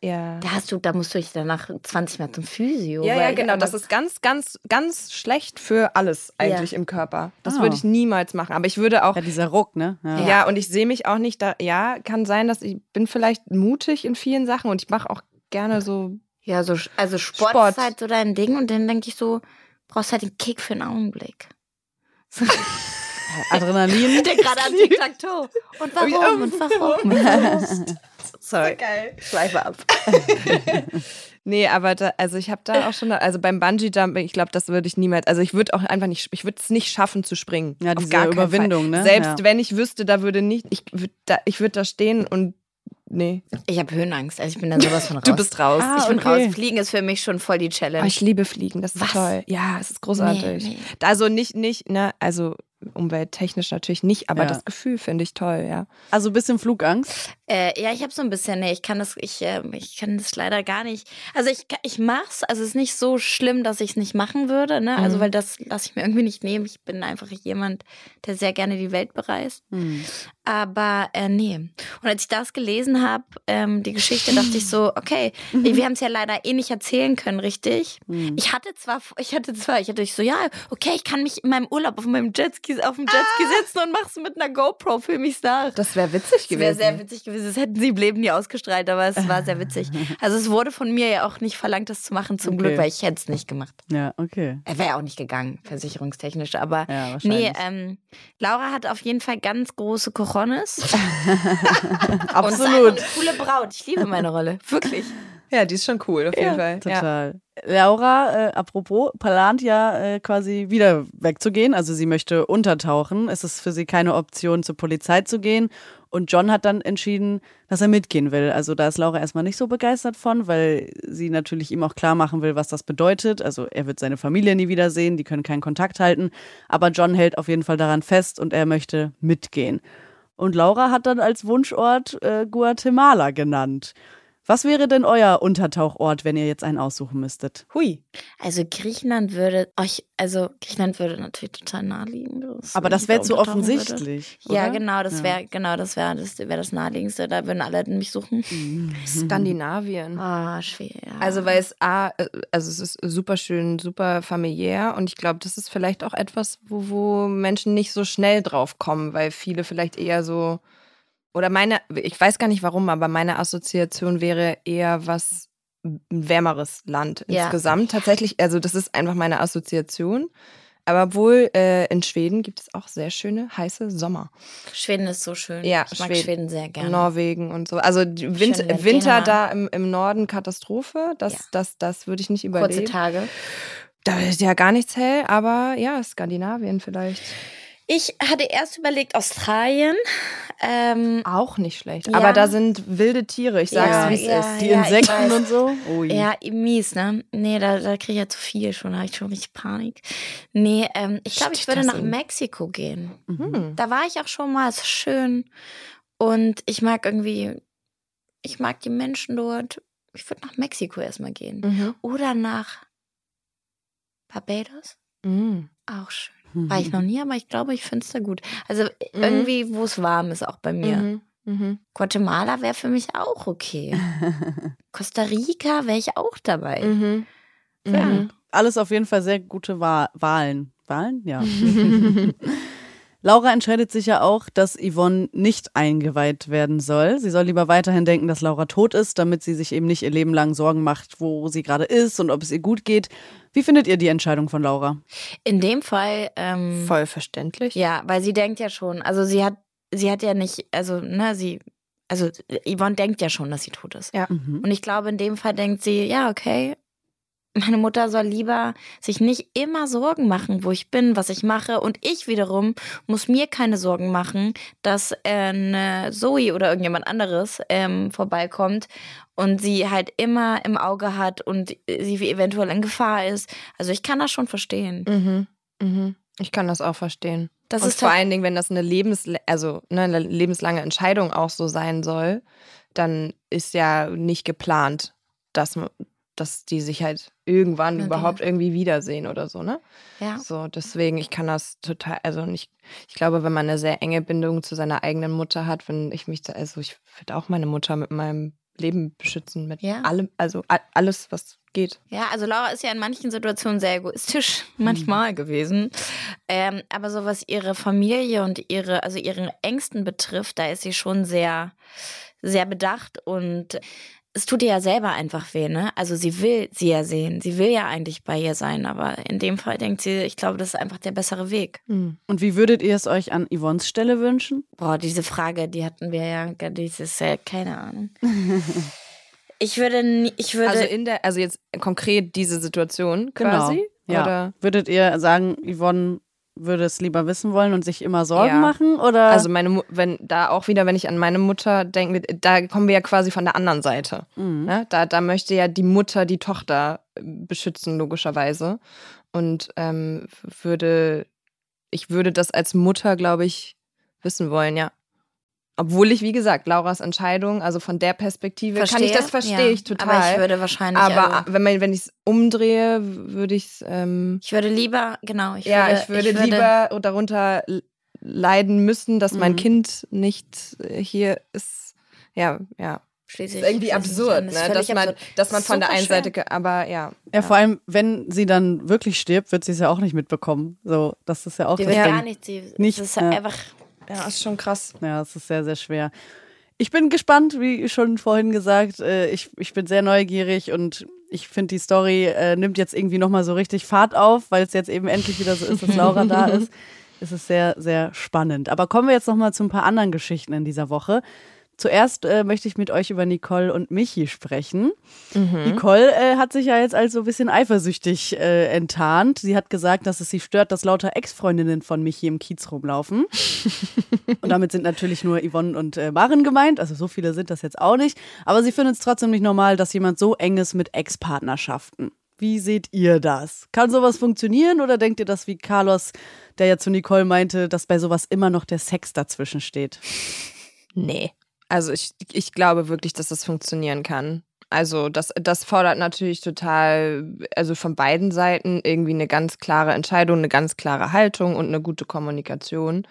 Ja. Da hast du, da musst du dich danach 20 Mal zum Physio. Ja, ja, genau. Das ist ganz, ganz, ganz schlecht für alles eigentlich im Körper. Das Ah. würde ich niemals machen. Aber ich würde auch ja, dieser Ruck, ne? Ja. und ich sehe mich auch nicht da. Ja, kann sein, dass ich bin vielleicht mutig in vielen Sachen und ich mache auch gerne so. Ja, so, also Sport, Sport. ist halt so dein Ding und dann denke ich so, brauchst halt den Kick für einen Augenblick. <laughs> Adrenalin. Der gerade an Tic-Tac-Toe. Und warum? Und warum? <laughs> Sorry. Geil. Schleife ab. <laughs> Nee, aber da, also ich habe da auch schon, also beim Bungee Jumping, ich glaube, das würde ich niemals. Also ich würde auch einfach nicht, ich würde es nicht schaffen zu springen. Ja, Auf diese gar keinen Überwindung, Fall. ne? Selbst Ja. wenn ich wüsste, da würde nicht, ich würde da, ich würde da stehen und nee, Ich habe Höhenangst, also ich bin dann sowas von <laughs> raus. du bist raus. Ah, ich bin okay. raus. Fliegen ist für mich schon voll die Challenge. Oh, ich liebe Fliegen, das ist Was? toll. Ja, es ist großartig. Nee, nee. Also nicht, nicht, ne, also umwelttechnisch natürlich nicht, aber Ja. das Gefühl finde ich toll, ja. Also ein bisschen Flugangst. Äh, ja, ich habe so ein bisschen, nee, ich kann das, ich, äh, ich kann das leider gar nicht. Also ich, ich mach's, also es ist nicht so schlimm, dass ich es nicht machen würde, ne? Also Mhm. weil das lasse ich mir irgendwie nicht nehmen. Ich bin einfach jemand, der sehr gerne die Welt bereist. Hm. Aber äh, nee. Und als ich das gelesen habe, ähm, die Geschichte, dachte ich so, okay, wir haben es ja leider eh nicht erzählen können, richtig? Hm. Ich hatte zwar, ich hatte zwar, ich hatte so, ja, okay, ich kann mich in meinem Urlaub auf meinem Jetski, auf dem Jetski sitzen und mach's mit einer GoPro, film mich da. Das wäre witzig Das wäre sehr witzig gewesen. Das hätten sie im Leben nie ausgestrahlt, aber es war sehr witzig. <laughs> Also es wurde von mir ja auch nicht verlangt, das zu machen, zum Okay. Glück, weil ich hätte es nicht gemacht. Ja, okay. Er wäre auch nicht gegangen, versicherungstechnisch. Aber Ja, nee, ähm, Laura hat auf jeden Fall ganz große Cojones. <laughs> Und Absolut. ist einfach eine coole Braut. Ich liebe meine Rolle. Wirklich. Ja, die ist schon cool, auf jeden Fall. Ja. Total. Laura, äh, apropos, plant ja äh, quasi wieder wegzugehen. Also sie möchte untertauchen. Es ist für sie keine Option, zur Polizei zu gehen. Und John hat dann entschieden, dass er mitgehen will. Also da ist Laura erstmal nicht so begeistert von, weil sie natürlich ihm auch klar machen will, was das bedeutet. Also er wird seine Familie nie wiedersehen, die können keinen Kontakt halten. Aber John hält auf jeden Fall daran fest und er möchte mitgehen. Und Laura hat dann als Wunschort äh, Guatemala genannt. Was wäre denn euer Untertauchort, wenn ihr jetzt einen aussuchen müsstet? Hui. Also Griechenland würde euch, also Griechenland würde natürlich total naheliegen. Das Aber das wäre zu offensichtlich. Ja, genau, das wäre Ja. genau, das wäre das, wär das naheliegendste. Da würden alle mich suchen. Skandinavien. Ah, schwer. Also weil es A, äh, also es ist super schön, super familiär und ich glaube, das ist vielleicht auch etwas, wo, wo Menschen nicht so schnell drauf kommen, weil viele vielleicht eher so oder meine, ich weiß gar nicht warum, aber meine Assoziation wäre eher was ein wärmeres Land Ja. insgesamt. Tatsächlich, also das ist einfach meine Assoziation. Aber wohl äh, in Schweden gibt es auch sehr schöne heiße Sommer. Schweden ist so schön. Ja, ich mag Schweden. Schweden, sehr gerne. Norwegen und so. Also die Win Schön, wenn Winter da im, im Norden Katastrophe. Das, Ja. das, das würde ich nicht Kurze überleben. Tage. Da ist ja gar nichts hell, aber ja, Skandinavien vielleicht. Ich hatte erst überlegt Australien. Ähm, Auch nicht schlecht. Ja. Aber da sind wilde Tiere, ich sag's, Ja, wie es ja. ist. Die Insekten und so? Ui. Ja, mies, ne? Nee, da, da kriege ich ja zu viel schon, da habe ich schon richtig Panik. Nee, ähm, ich glaube, ich würde nach in- Mexiko gehen. Hm. Da war ich auch schon mal, es ist schön. Und ich mag irgendwie, ich mag die Menschen dort. Ich würde nach Mexiko erstmal gehen. Mhm. Oder nach Barbados. Mhm. Auch schön. War ich noch nie, aber ich glaube, ich finde es da gut. Also irgendwie, wo es warm ist, auch bei mir. Mhm. Mhm. Guatemala wäre für mich auch okay. <laughs> Costa Rica wäre ich auch dabei. Mhm. Sehr Mhm. Alles auf jeden Fall sehr gute Wa Wahlen. Wahlen? Ja. <laughs> <laughs> Laura entscheidet sich ja auch, dass Yvonne nicht eingeweiht werden soll. Sie soll lieber weiterhin denken, dass Laura tot ist, damit sie sich eben nicht ihr Leben lang Sorgen macht, wo sie gerade ist und ob es ihr gut geht. Wie findet ihr die Entscheidung von Laura? In dem Fall, ähm, Voll verständlich. ja, weil sie denkt ja schon, also sie hat, sie hat ja nicht, also, ne, sie, also Yvonne denkt ja schon, dass sie tot ist. Ja. Mhm. Und ich glaube, in dem Fall denkt sie, ja, okay, meine Mutter soll lieber sich nicht immer Sorgen machen, wo ich bin, was ich mache. Und ich wiederum muss mir keine Sorgen machen, dass äh, Zoe oder irgendjemand anderes ähm, vorbeikommt und sie halt immer im Auge hat und sie eventuell in Gefahr ist. Also ich kann das schon verstehen. Mhm. Mhm. Ich kann das auch verstehen. Das und ist vor halt- allen Dingen, wenn das eine, Lebens also, ne, eine lebenslange Entscheidung auch so sein soll, dann ist ja nicht geplant, dass, dass die sich halt irgendwann Ja, überhaupt irgendwie wiedersehen oder so, ne? Ja. So, deswegen, ich kann das total, also nicht, ich glaube, wenn man eine sehr enge Bindung zu seiner eigenen Mutter hat, wenn ich mich da, also ich würde auch meine Mutter mit meinem Leben beschützen, mit Ja. allem, also alles, was geht. Ja, also Laura ist ja in manchen Situationen sehr egoistisch <laughs> manchmal gewesen. Ähm, aber so was ihre Familie und ihre, also ihren Ängsten betrifft, da ist sie schon sehr, sehr bedacht und es tut ihr ja selber einfach weh, ne? Also sie will sie ja sehen, sie will ja eigentlich bei ihr sein, aber in dem Fall denkt sie, ich glaube, das ist einfach der bessere Weg. Mhm. Und wie würdet ihr es euch an Yvonnes Stelle wünschen? Boah, diese Frage, die hatten wir ja, dieses, äh, keine Ahnung. <laughs> Ich würde, nie- ich würde, Also in der, also jetzt konkret diese Situation quasi? Ja. Oder? Würdet ihr sagen, Yvonne würde es lieber wissen wollen und sich immer Sorgen Ja. machen? Oder? Also meine, wenn da auch wieder, wenn ich an meine Mutter denke, da kommen wir ja quasi von der anderen Seite. Mhm. Ne? Da, da möchte ja die Mutter die Tochter beschützen, logischerweise. Und ähm, würde, ich würde das als Mutter, glaube ich, wissen wollen, ja. Obwohl ich, wie gesagt, Lauras Entscheidung, also von der Perspektive, kann ich das verstehe ja, ich total. Aber ich würde wahrscheinlich, Aber also, wenn, man, wenn ich es umdrehe, würde ich es. Ähm, ich würde lieber, genau, ich ja, würde, ich würde lieber darunter leiden müssen, dass mein Mhm. Kind nicht äh, hier ist. Ja, ja. Schließlich, ist irgendwie absurd, ne? Das ist dass, man, absurd. dass man von der einen schwer. Seite, aber ja. Ja, vor allem, wenn sie dann wirklich stirbt, wird sie es ja auch nicht mitbekommen. So, das ist ja auch Die das will gar nicht, sie, Nicht, das ist ja. einfach, Ja, ist schon krass. Ja, es ist sehr, sehr schwer. Ich bin gespannt, wie schon vorhin gesagt. Äh, Ich, ich bin sehr neugierig und ich finde, die Story äh, nimmt jetzt irgendwie nochmal so richtig Fahrt auf, weil es jetzt eben endlich wieder so ist, dass Laura da <laughs> ist. Es ist sehr, sehr spannend. Aber kommen wir jetzt nochmal zu ein paar anderen Geschichten in dieser Woche. Zuerst äh, möchte ich mit euch über Nicole und Michi sprechen. Mhm. Nicole äh, hat sich ja jetzt als so ein bisschen eifersüchtig äh, enttarnt. Sie hat gesagt, dass es sie stört, dass lauter Ex-Freundinnen von Michi im Kiez rumlaufen. <laughs> und damit sind natürlich nur Yvonne und äh, Maren gemeint. Also so viele sind das jetzt auch nicht. Aber sie findet es trotzdem nicht normal, dass jemand so eng ist mit Ex-Partnerschaften. Wie seht ihr das? Kann sowas funktionieren oder denkt ihr das wie Carlos, der ja zu Nicole meinte, dass bei sowas immer noch der Sex dazwischen steht? Nee. Also ich, ich glaube wirklich, dass das funktionieren kann. Also das, das fordert natürlich total, also von beiden Seiten irgendwie eine ganz klare Entscheidung, eine ganz klare Haltung und eine gute Kommunikation.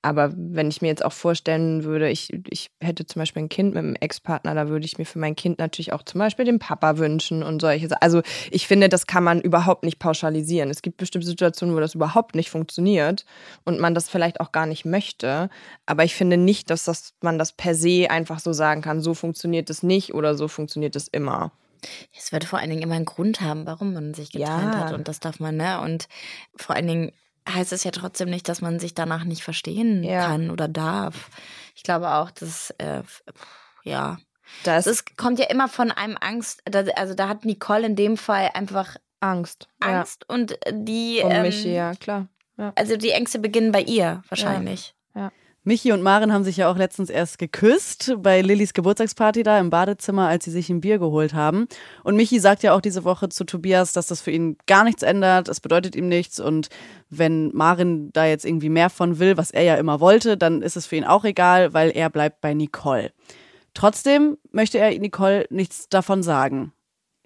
Aber wenn ich mir jetzt auch vorstellen würde, ich, ich hätte zum Beispiel ein Kind mit einem Ex-Partner, da würde ich mir für mein Kind natürlich auch zum Beispiel den Papa wünschen und solche Sachen. Also ich finde, das kann man überhaupt nicht pauschalisieren. Es gibt bestimmte Situationen, wo das überhaupt nicht funktioniert und man das vielleicht auch gar nicht möchte. Aber ich finde nicht, dass das, man das per se einfach so sagen kann, so funktioniert es nicht oder so funktioniert es immer. Es wird vor allen Dingen immer einen Grund haben, warum man sich getrennt ja. hat. Und das darf man, ne? Und vor allen Dingen heißt es ja trotzdem nicht, dass man sich danach nicht verstehen ja. kann oder darf. Ich glaube auch, dass, äh, ja. Das, das kommt ja immer von einem Angst. Also da hat Nicole in dem Fall einfach Angst. Angst ja. und die. Um ähm, mich, ja, klar. Ja. Also die Ängste beginnen bei ihr wahrscheinlich. Michi und Maren haben sich ja auch letztens erst geküsst bei Lillys Geburtstagsparty da im Badezimmer, als sie sich ein Bier geholt haben. Und Michi sagt ja auch diese Woche zu Tobias, dass das für ihn gar nichts ändert, es bedeutet ihm nichts. Und wenn Maren da jetzt irgendwie mehr von will, was er ja immer wollte, dann ist es für ihn auch egal, weil er bleibt bei Nicole. Trotzdem möchte er Nicole nichts davon sagen.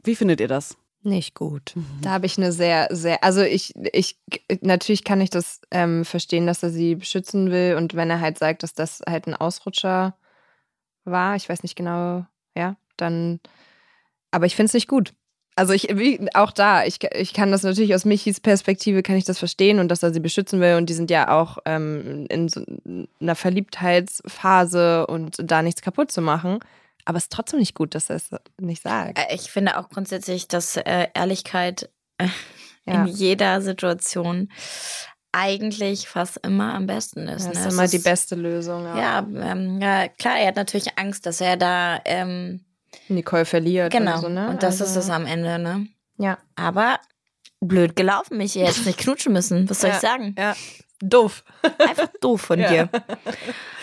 Wie findet ihr das? Nicht gut. Da habe ich eine sehr, sehr, also ich, ich, natürlich kann ich das ähm, verstehen, dass er sie beschützen will und wenn er halt sagt, dass das halt ein Ausrutscher war, ich weiß nicht genau, ja, dann, aber ich finde es nicht gut. Also ich, wie, auch da, ich, ich kann das natürlich aus Michis Perspektive, kann ich das verstehen und dass er sie beschützen will und die sind ja auch ähm, in so einer Verliebtheitsphase und da nichts kaputt zu machen. Aber es ist trotzdem nicht gut, dass er es nicht sagt. Äh, ich finde auch grundsätzlich, dass äh, Ehrlichkeit äh, ja. in jeder Situation eigentlich fast immer am besten ist. Das ne? ist immer ist, die beste Lösung. Ja, ja, ähm, ja, klar, er hat natürlich Angst, dass er da ähm, Nicole verliert. Genau. So, ne? Und das also, ist es am Ende, ne? Ja. Aber blöd gelaufen, mich jetzt nicht knutschen müssen. Was soll ja, ich sagen? Ja. Doof. Einfach doof von dir.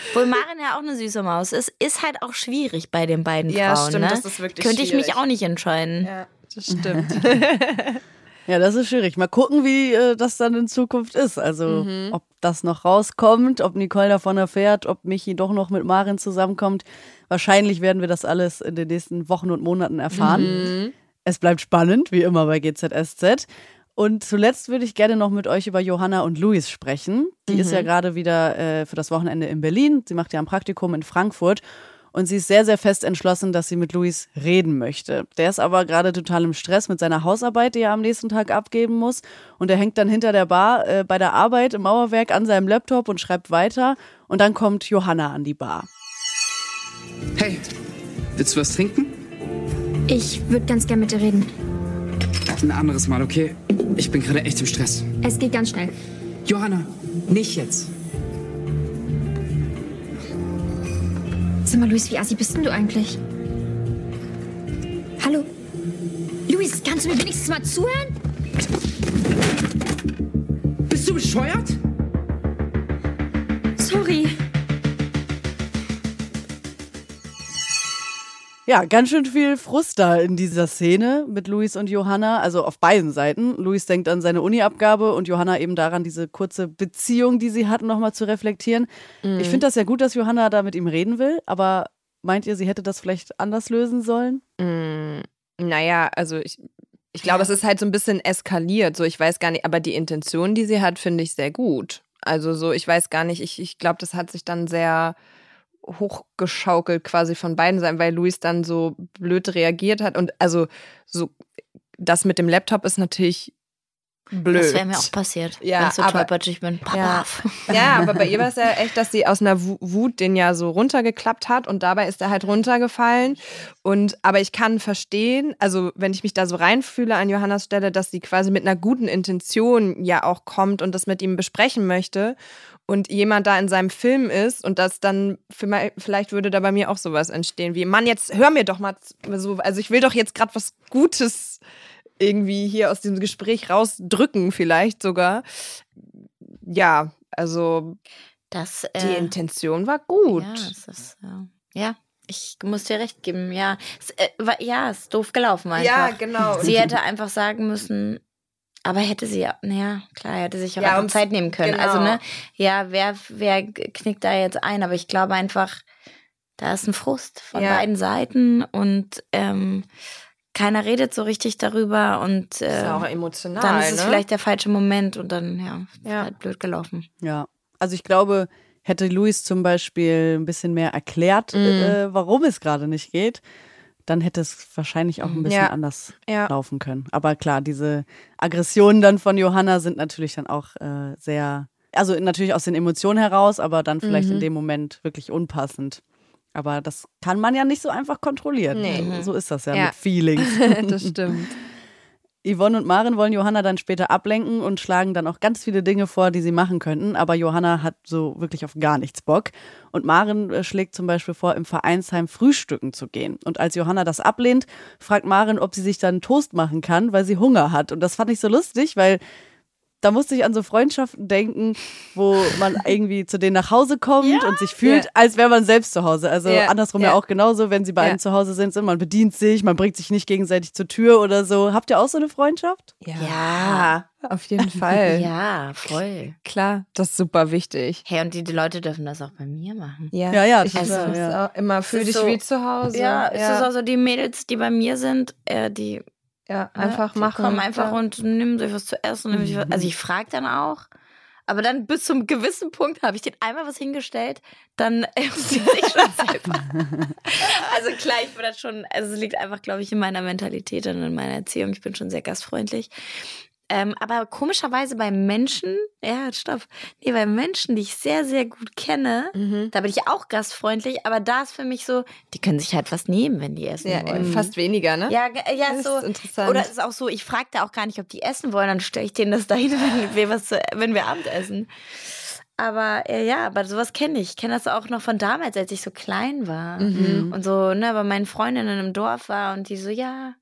Obwohl Maren ja auch eine süße Maus ist, ist halt auch schwierig bei den beiden ja, Frauen. Stimmt, ne? das ist wirklich Könnte schwierig. ich mich auch nicht entscheiden. Ja, das stimmt. <laughs> ja, das ist schwierig. Mal gucken, wie äh, das dann in Zukunft ist. Also, mhm. ob das noch rauskommt, ob Nicole davon erfährt, ob Michi doch noch mit Maren zusammenkommt. Wahrscheinlich werden wir das alles in den nächsten Wochen und Monaten erfahren. Mhm. Es bleibt spannend, wie immer bei GZSZ. Und zuletzt würde ich gerne noch mit euch über Johanna und Luis sprechen. Die mhm. ist ja mhm. gerade wieder äh, für das Wochenende in Berlin. Sie macht ja ein Praktikum in Frankfurt. Und sie ist sehr, sehr fest entschlossen, dass sie mit Luis reden möchte. Der ist aber gerade total im Stress mit seiner Hausarbeit, die er am nächsten Tag abgeben muss. Und er hängt dann hinter der Bar äh, bei der Arbeit im Mauerwerk an seinem Laptop und schreibt weiter. Und dann kommt Johanna an die Bar. Hey, willst du was trinken? Ich würde ganz gern mit dir reden. Ein anderes Mal, okay? Ich bin gerade echt im Stress. Es geht ganz schnell. Johanna, nicht jetzt. Sag mal, Luis, wie assi bist denn du eigentlich? Hallo? Luis, kannst du mir wenigstens mal zuhören? Bist du bescheuert? Ja, ganz schön viel Frust da in dieser Szene mit Luis und Johanna, also auf beiden Seiten. Luis denkt an seine Uni-Abgabe und Johanna eben daran, diese kurze Beziehung, die sie hatten, nochmal zu reflektieren. Mhm. Ich finde das ja gut, dass Johanna da mit ihm reden will, aber meint ihr, sie hätte das vielleicht anders lösen sollen? Mhm. Naja, also ich, ich glaube, es ist halt so ein bisschen eskaliert. So, ich weiß gar nicht, aber die Intention, die sie hat, finde ich sehr gut. Also so, ich weiß gar nicht, ich, ich glaube, das hat sich dann sehr hochgeschaukelt quasi von beiden Seiten, weil Luis dann so blöd reagiert hat. Und also so, das mit dem Laptop ist natürlich blöd. Das wäre mir auch passiert, Ja, wenn ich so aber- tollpatschig bin. Ja. Ja, aber bei ihr war es ja echt, dass sie aus einer Wu- Wut den ja so runtergeklappt hat und dabei ist er halt runtergefallen. Und aber ich kann verstehen, also wenn ich mich da so reinfühle an Johannas Stelle, dass sie quasi mit einer guten Intention ja auch kommt und das mit ihm besprechen möchte und jemand da in seinem Film ist und das dann vielleicht würde da bei mir auch sowas entstehen wie Mann, jetzt hör mir doch mal so, also ich will doch jetzt gerade was Gutes irgendwie hier aus diesem Gespräch rausdrücken vielleicht sogar. Ja, also Das, die äh, Intention war gut. Ja, ist, äh, ja, ich muss dir recht geben. Ja, es, äh, war, ja, ist doof gelaufen einfach. Ja, genau. Sie hätte einfach sagen müssen, aber hätte sie, ja, naja, klar, hätte sich auch Ja, Zeit nehmen können. genau. Also, ne, ja, wer, wer knickt da jetzt ein? Aber ich glaube einfach, da ist ein Frust von Ja. beiden Seiten und ähm, keiner redet so richtig darüber und ist ja auch äh, emotional. dann ist es ne? vielleicht der falsche Moment und dann, ja, ist Ja. halt blöd gelaufen. Ja, also ich glaube, hätte Luis zum Beispiel ein bisschen mehr erklärt, Mhm. äh, warum es gerade nicht geht, dann hätte es wahrscheinlich auch ein bisschen Ja. anders Ja. laufen können. Aber klar, diese Aggressionen dann von Johanna sind natürlich dann auch äh, sehr, also natürlich aus den Emotionen heraus, aber dann vielleicht Mhm. in dem Moment wirklich unpassend. Aber das kann man ja nicht so einfach kontrollieren. Nee. Also So ist das ja, Ja. mit Feelings. <laughs> das stimmt. Yvonne und Maren wollen Johanna dann später ablenken und schlagen dann auch ganz viele Dinge vor, die sie machen könnten. Aber Johanna hat so wirklich auf gar nichts Bock. Und Maren äh, schlägt zum Beispiel vor, im Vereinsheim frühstücken zu gehen. Und als Johanna das ablehnt, fragt Maren, ob sie sich dann Toast machen kann, weil sie Hunger hat. Und das fand ich so lustig, weil da musste ich an so Freundschaften denken, wo man <laughs> irgendwie zu denen nach Hause kommt und sich fühlt, Ja. als wäre man selbst zu Hause. Also Ja, andersrum ja. ja. auch genauso, wenn sie bei Ja. einem zu Hause sind, so, man bedient sich, man bringt sich nicht gegenseitig zur Tür oder so. Habt ihr auch so eine Freundschaft? Ja, auf jeden Fall. <laughs> Ja, voll. Klar, das ist super wichtig. Hey, und die, die Leute dürfen das auch bei mir machen. Ja, Ja, ja, ich das ja. auch immer fühl dich so- wie zu Hause. Ja, es ist auch so, die Mädels, die bei mir sind, äh, die ja, einfach ja, machen. Kommen einfach ja. und nehmen sich was zu essen. Was, also ich frage dann auch. Aber dann bis zum gewissen Punkt habe ich denen einmal was hingestellt, dann <laughs> sie sich schon selber. <laughs> also klar, ich bin das schon, also es liegt einfach, glaube ich, in meiner Mentalität und in meiner Erziehung. Ich bin schon sehr gastfreundlich. Ähm, aber komischerweise bei Menschen, ja, stopp, nee, bei Menschen, die ich sehr, sehr gut kenne, Mhm. da bin ich auch gastfreundlich, aber da ist für mich so, die können sich halt was nehmen, wenn die essen Ja, wollen. fast weniger, ne? Ja, ja, Das so. ist interessant. Oder es ist auch so, ich frage da auch gar nicht, ob die essen wollen, dann stelle ich denen das dahin, <laughs> wenn wir, was, zu- wenn wir Abendessen. Aber äh, ja, aber sowas kenne ich. Ich kenne das auch noch von damals, als ich so klein war. Mhm. Und so, ne, bei meinen Freundinnen im Dorf war und die so, ja,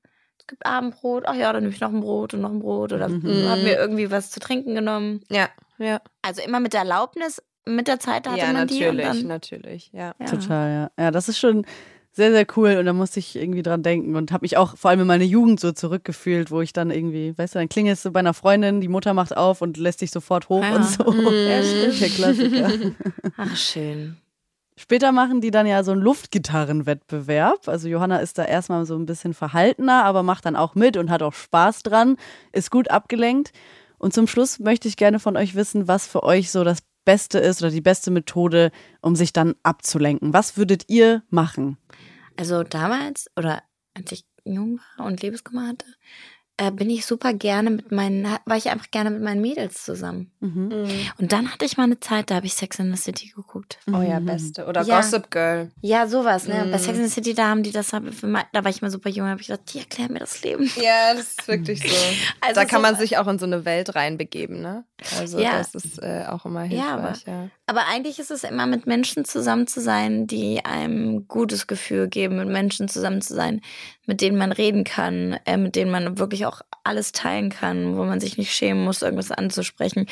gibt Abendbrot, ach ja, dann nehme ich noch ein Brot und noch ein Brot oder Mhm. hab mir irgendwie was zu trinken genommen. Ja, ja. Also immer mit der Erlaubnis, mit der Zeit hatte Ja, man die und natürlich, dann, natürlich, ja. ja. Total, ja. Ja, das ist schon sehr, sehr cool und da musste ich irgendwie dran denken und habe mich auch vor allem in meine Jugend so zurückgefühlt, wo ich dann irgendwie, weißt du, dann klingelst du bei einer Freundin, die Mutter macht auf und lässt dich sofort hoch Ja. und so. Ja, <laughs> stimmt. Der Klassiker. Ach, schön. Später machen die dann ja so einen Luftgitarrenwettbewerb. Also Johanna ist da erstmal so ein bisschen verhaltener, aber macht dann auch mit und hat auch Spaß dran, ist gut abgelenkt. Und zum Schluss möchte ich gerne von euch wissen, was für euch so das Beste ist oder die beste Methode, um sich dann abzulenken. Was würdet ihr machen? Also damals oder als ich jung war und Liebeskummer hatte, äh, bin ich super gerne mit meinen, war ich einfach gerne mit meinen Mädels zusammen. Mhm. Und dann hatte ich mal eine Zeit, da habe ich Sex in the City geguckt. Oh ja, beste. Oder Ja. Gossip Girl. Ja, sowas, ne? Mhm. Bei Sex in the City, da haben die das, da war ich mal super jung, habe ich gedacht, die erklären mir das Leben. Ja, das ist wirklich so. <laughs> Also da kann so- man sich auch in so eine Welt reinbegeben, ne? Also Ja. das ist äh, auch immer Ja, aber- hilfreich, ja. Aber eigentlich ist es immer mit Menschen zusammen zu sein, die einem ein gutes Gefühl geben, mit Menschen zusammen zu sein, mit denen man reden kann, äh, mit denen man wirklich auch alles teilen kann, wo man sich nicht schämen muss, irgendwas anzusprechen.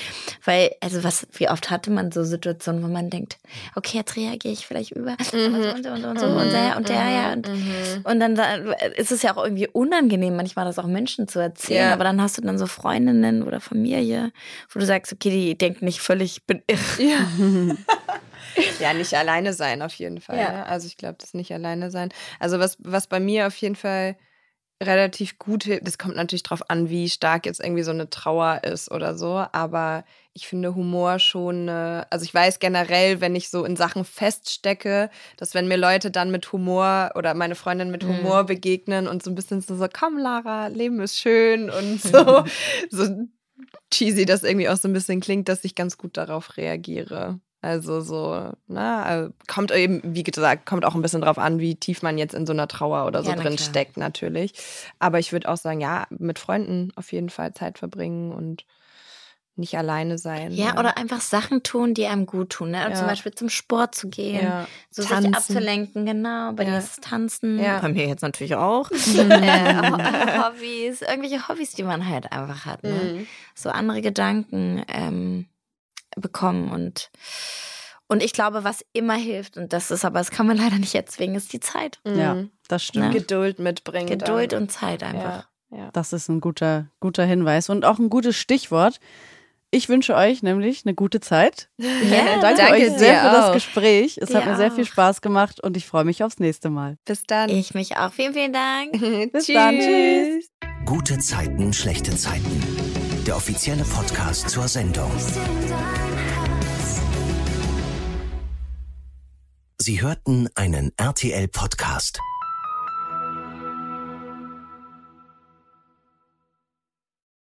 Weil, also was, wie oft hatte man so Situationen, wo man denkt, okay, jetzt reagiere ich vielleicht über, so und so und so und so und der und der, ja. Und, Mhm. und dann da, ist es ja auch irgendwie unangenehm, manchmal das auch Menschen zu erzählen, Ja. aber dann hast du dann so Freundinnen oder Familie, wo du sagst, okay, die denken nicht völlig, ich bin irre. Ja. <laughs> <laughs> ja, nicht alleine sein auf jeden Fall. Ja. Ne? Also ich glaube, das nicht alleine sein. Also was, was bei mir auf jeden Fall relativ gut hilft, das kommt natürlich drauf an, wie stark jetzt irgendwie so eine Trauer ist oder so, aber ich finde Humor schon, äh, also ich weiß generell, wenn ich so in Sachen feststecke, dass wenn mir Leute dann mit Humor oder meine Freundin mit Mhm. Humor begegnen und so ein bisschen so, so komm Lara, Leben ist schön und so, <laughs> so cheesy das irgendwie auch so ein bisschen klingt, dass ich ganz gut darauf reagiere. Also so, na, äh, kommt eben, wie gesagt, kommt auch ein bisschen drauf an, wie tief man jetzt in so einer Trauer oder so Ja, na drin klar. steckt, natürlich. Aber ich würde auch sagen, ja, mit Freunden auf jeden Fall Zeit verbringen und nicht alleine sein. Ja, oder einfach Sachen tun, die einem gut tun. Ne? Ja. Zum Beispiel zum Sport zu gehen, Ja. so Tanzen. sich abzulenken, genau. Bei Ja. dir ist es Tanzen, Ja. bei mir jetzt natürlich auch. <laughs> äh, <laughs> Ho- Hobbys, irgendwelche Hobbys, die man halt einfach hat. Ne? Mhm. So andere Gedanken ähm, bekommen und und ich glaube, was immer hilft, und das ist aber, das kann man <laughs> leider nicht erzwingen, ist die Zeit. Ja, Mhm. das stimmt. Geduld mitbringen. Geduld dann. und Zeit einfach. Ja, ja. Das ist ein guter, guter Hinweis und auch ein gutes Stichwort. Ich wünsche euch nämlich eine gute Zeit. <laughs> Ja, Danke, danke euch sehr für das auch. Gespräch. Es Dir hat mir sehr viel. Spaß gemacht und ich freue mich aufs nächste Mal. Bis dann. Ich mich auch. Vielen, vielen Dank. <laughs> Bis dann. Tschüss. Gute Zeiten, schlechte Zeiten. Der offizielle Podcast zur Sendung. Sie hörten einen RTL-Podcast.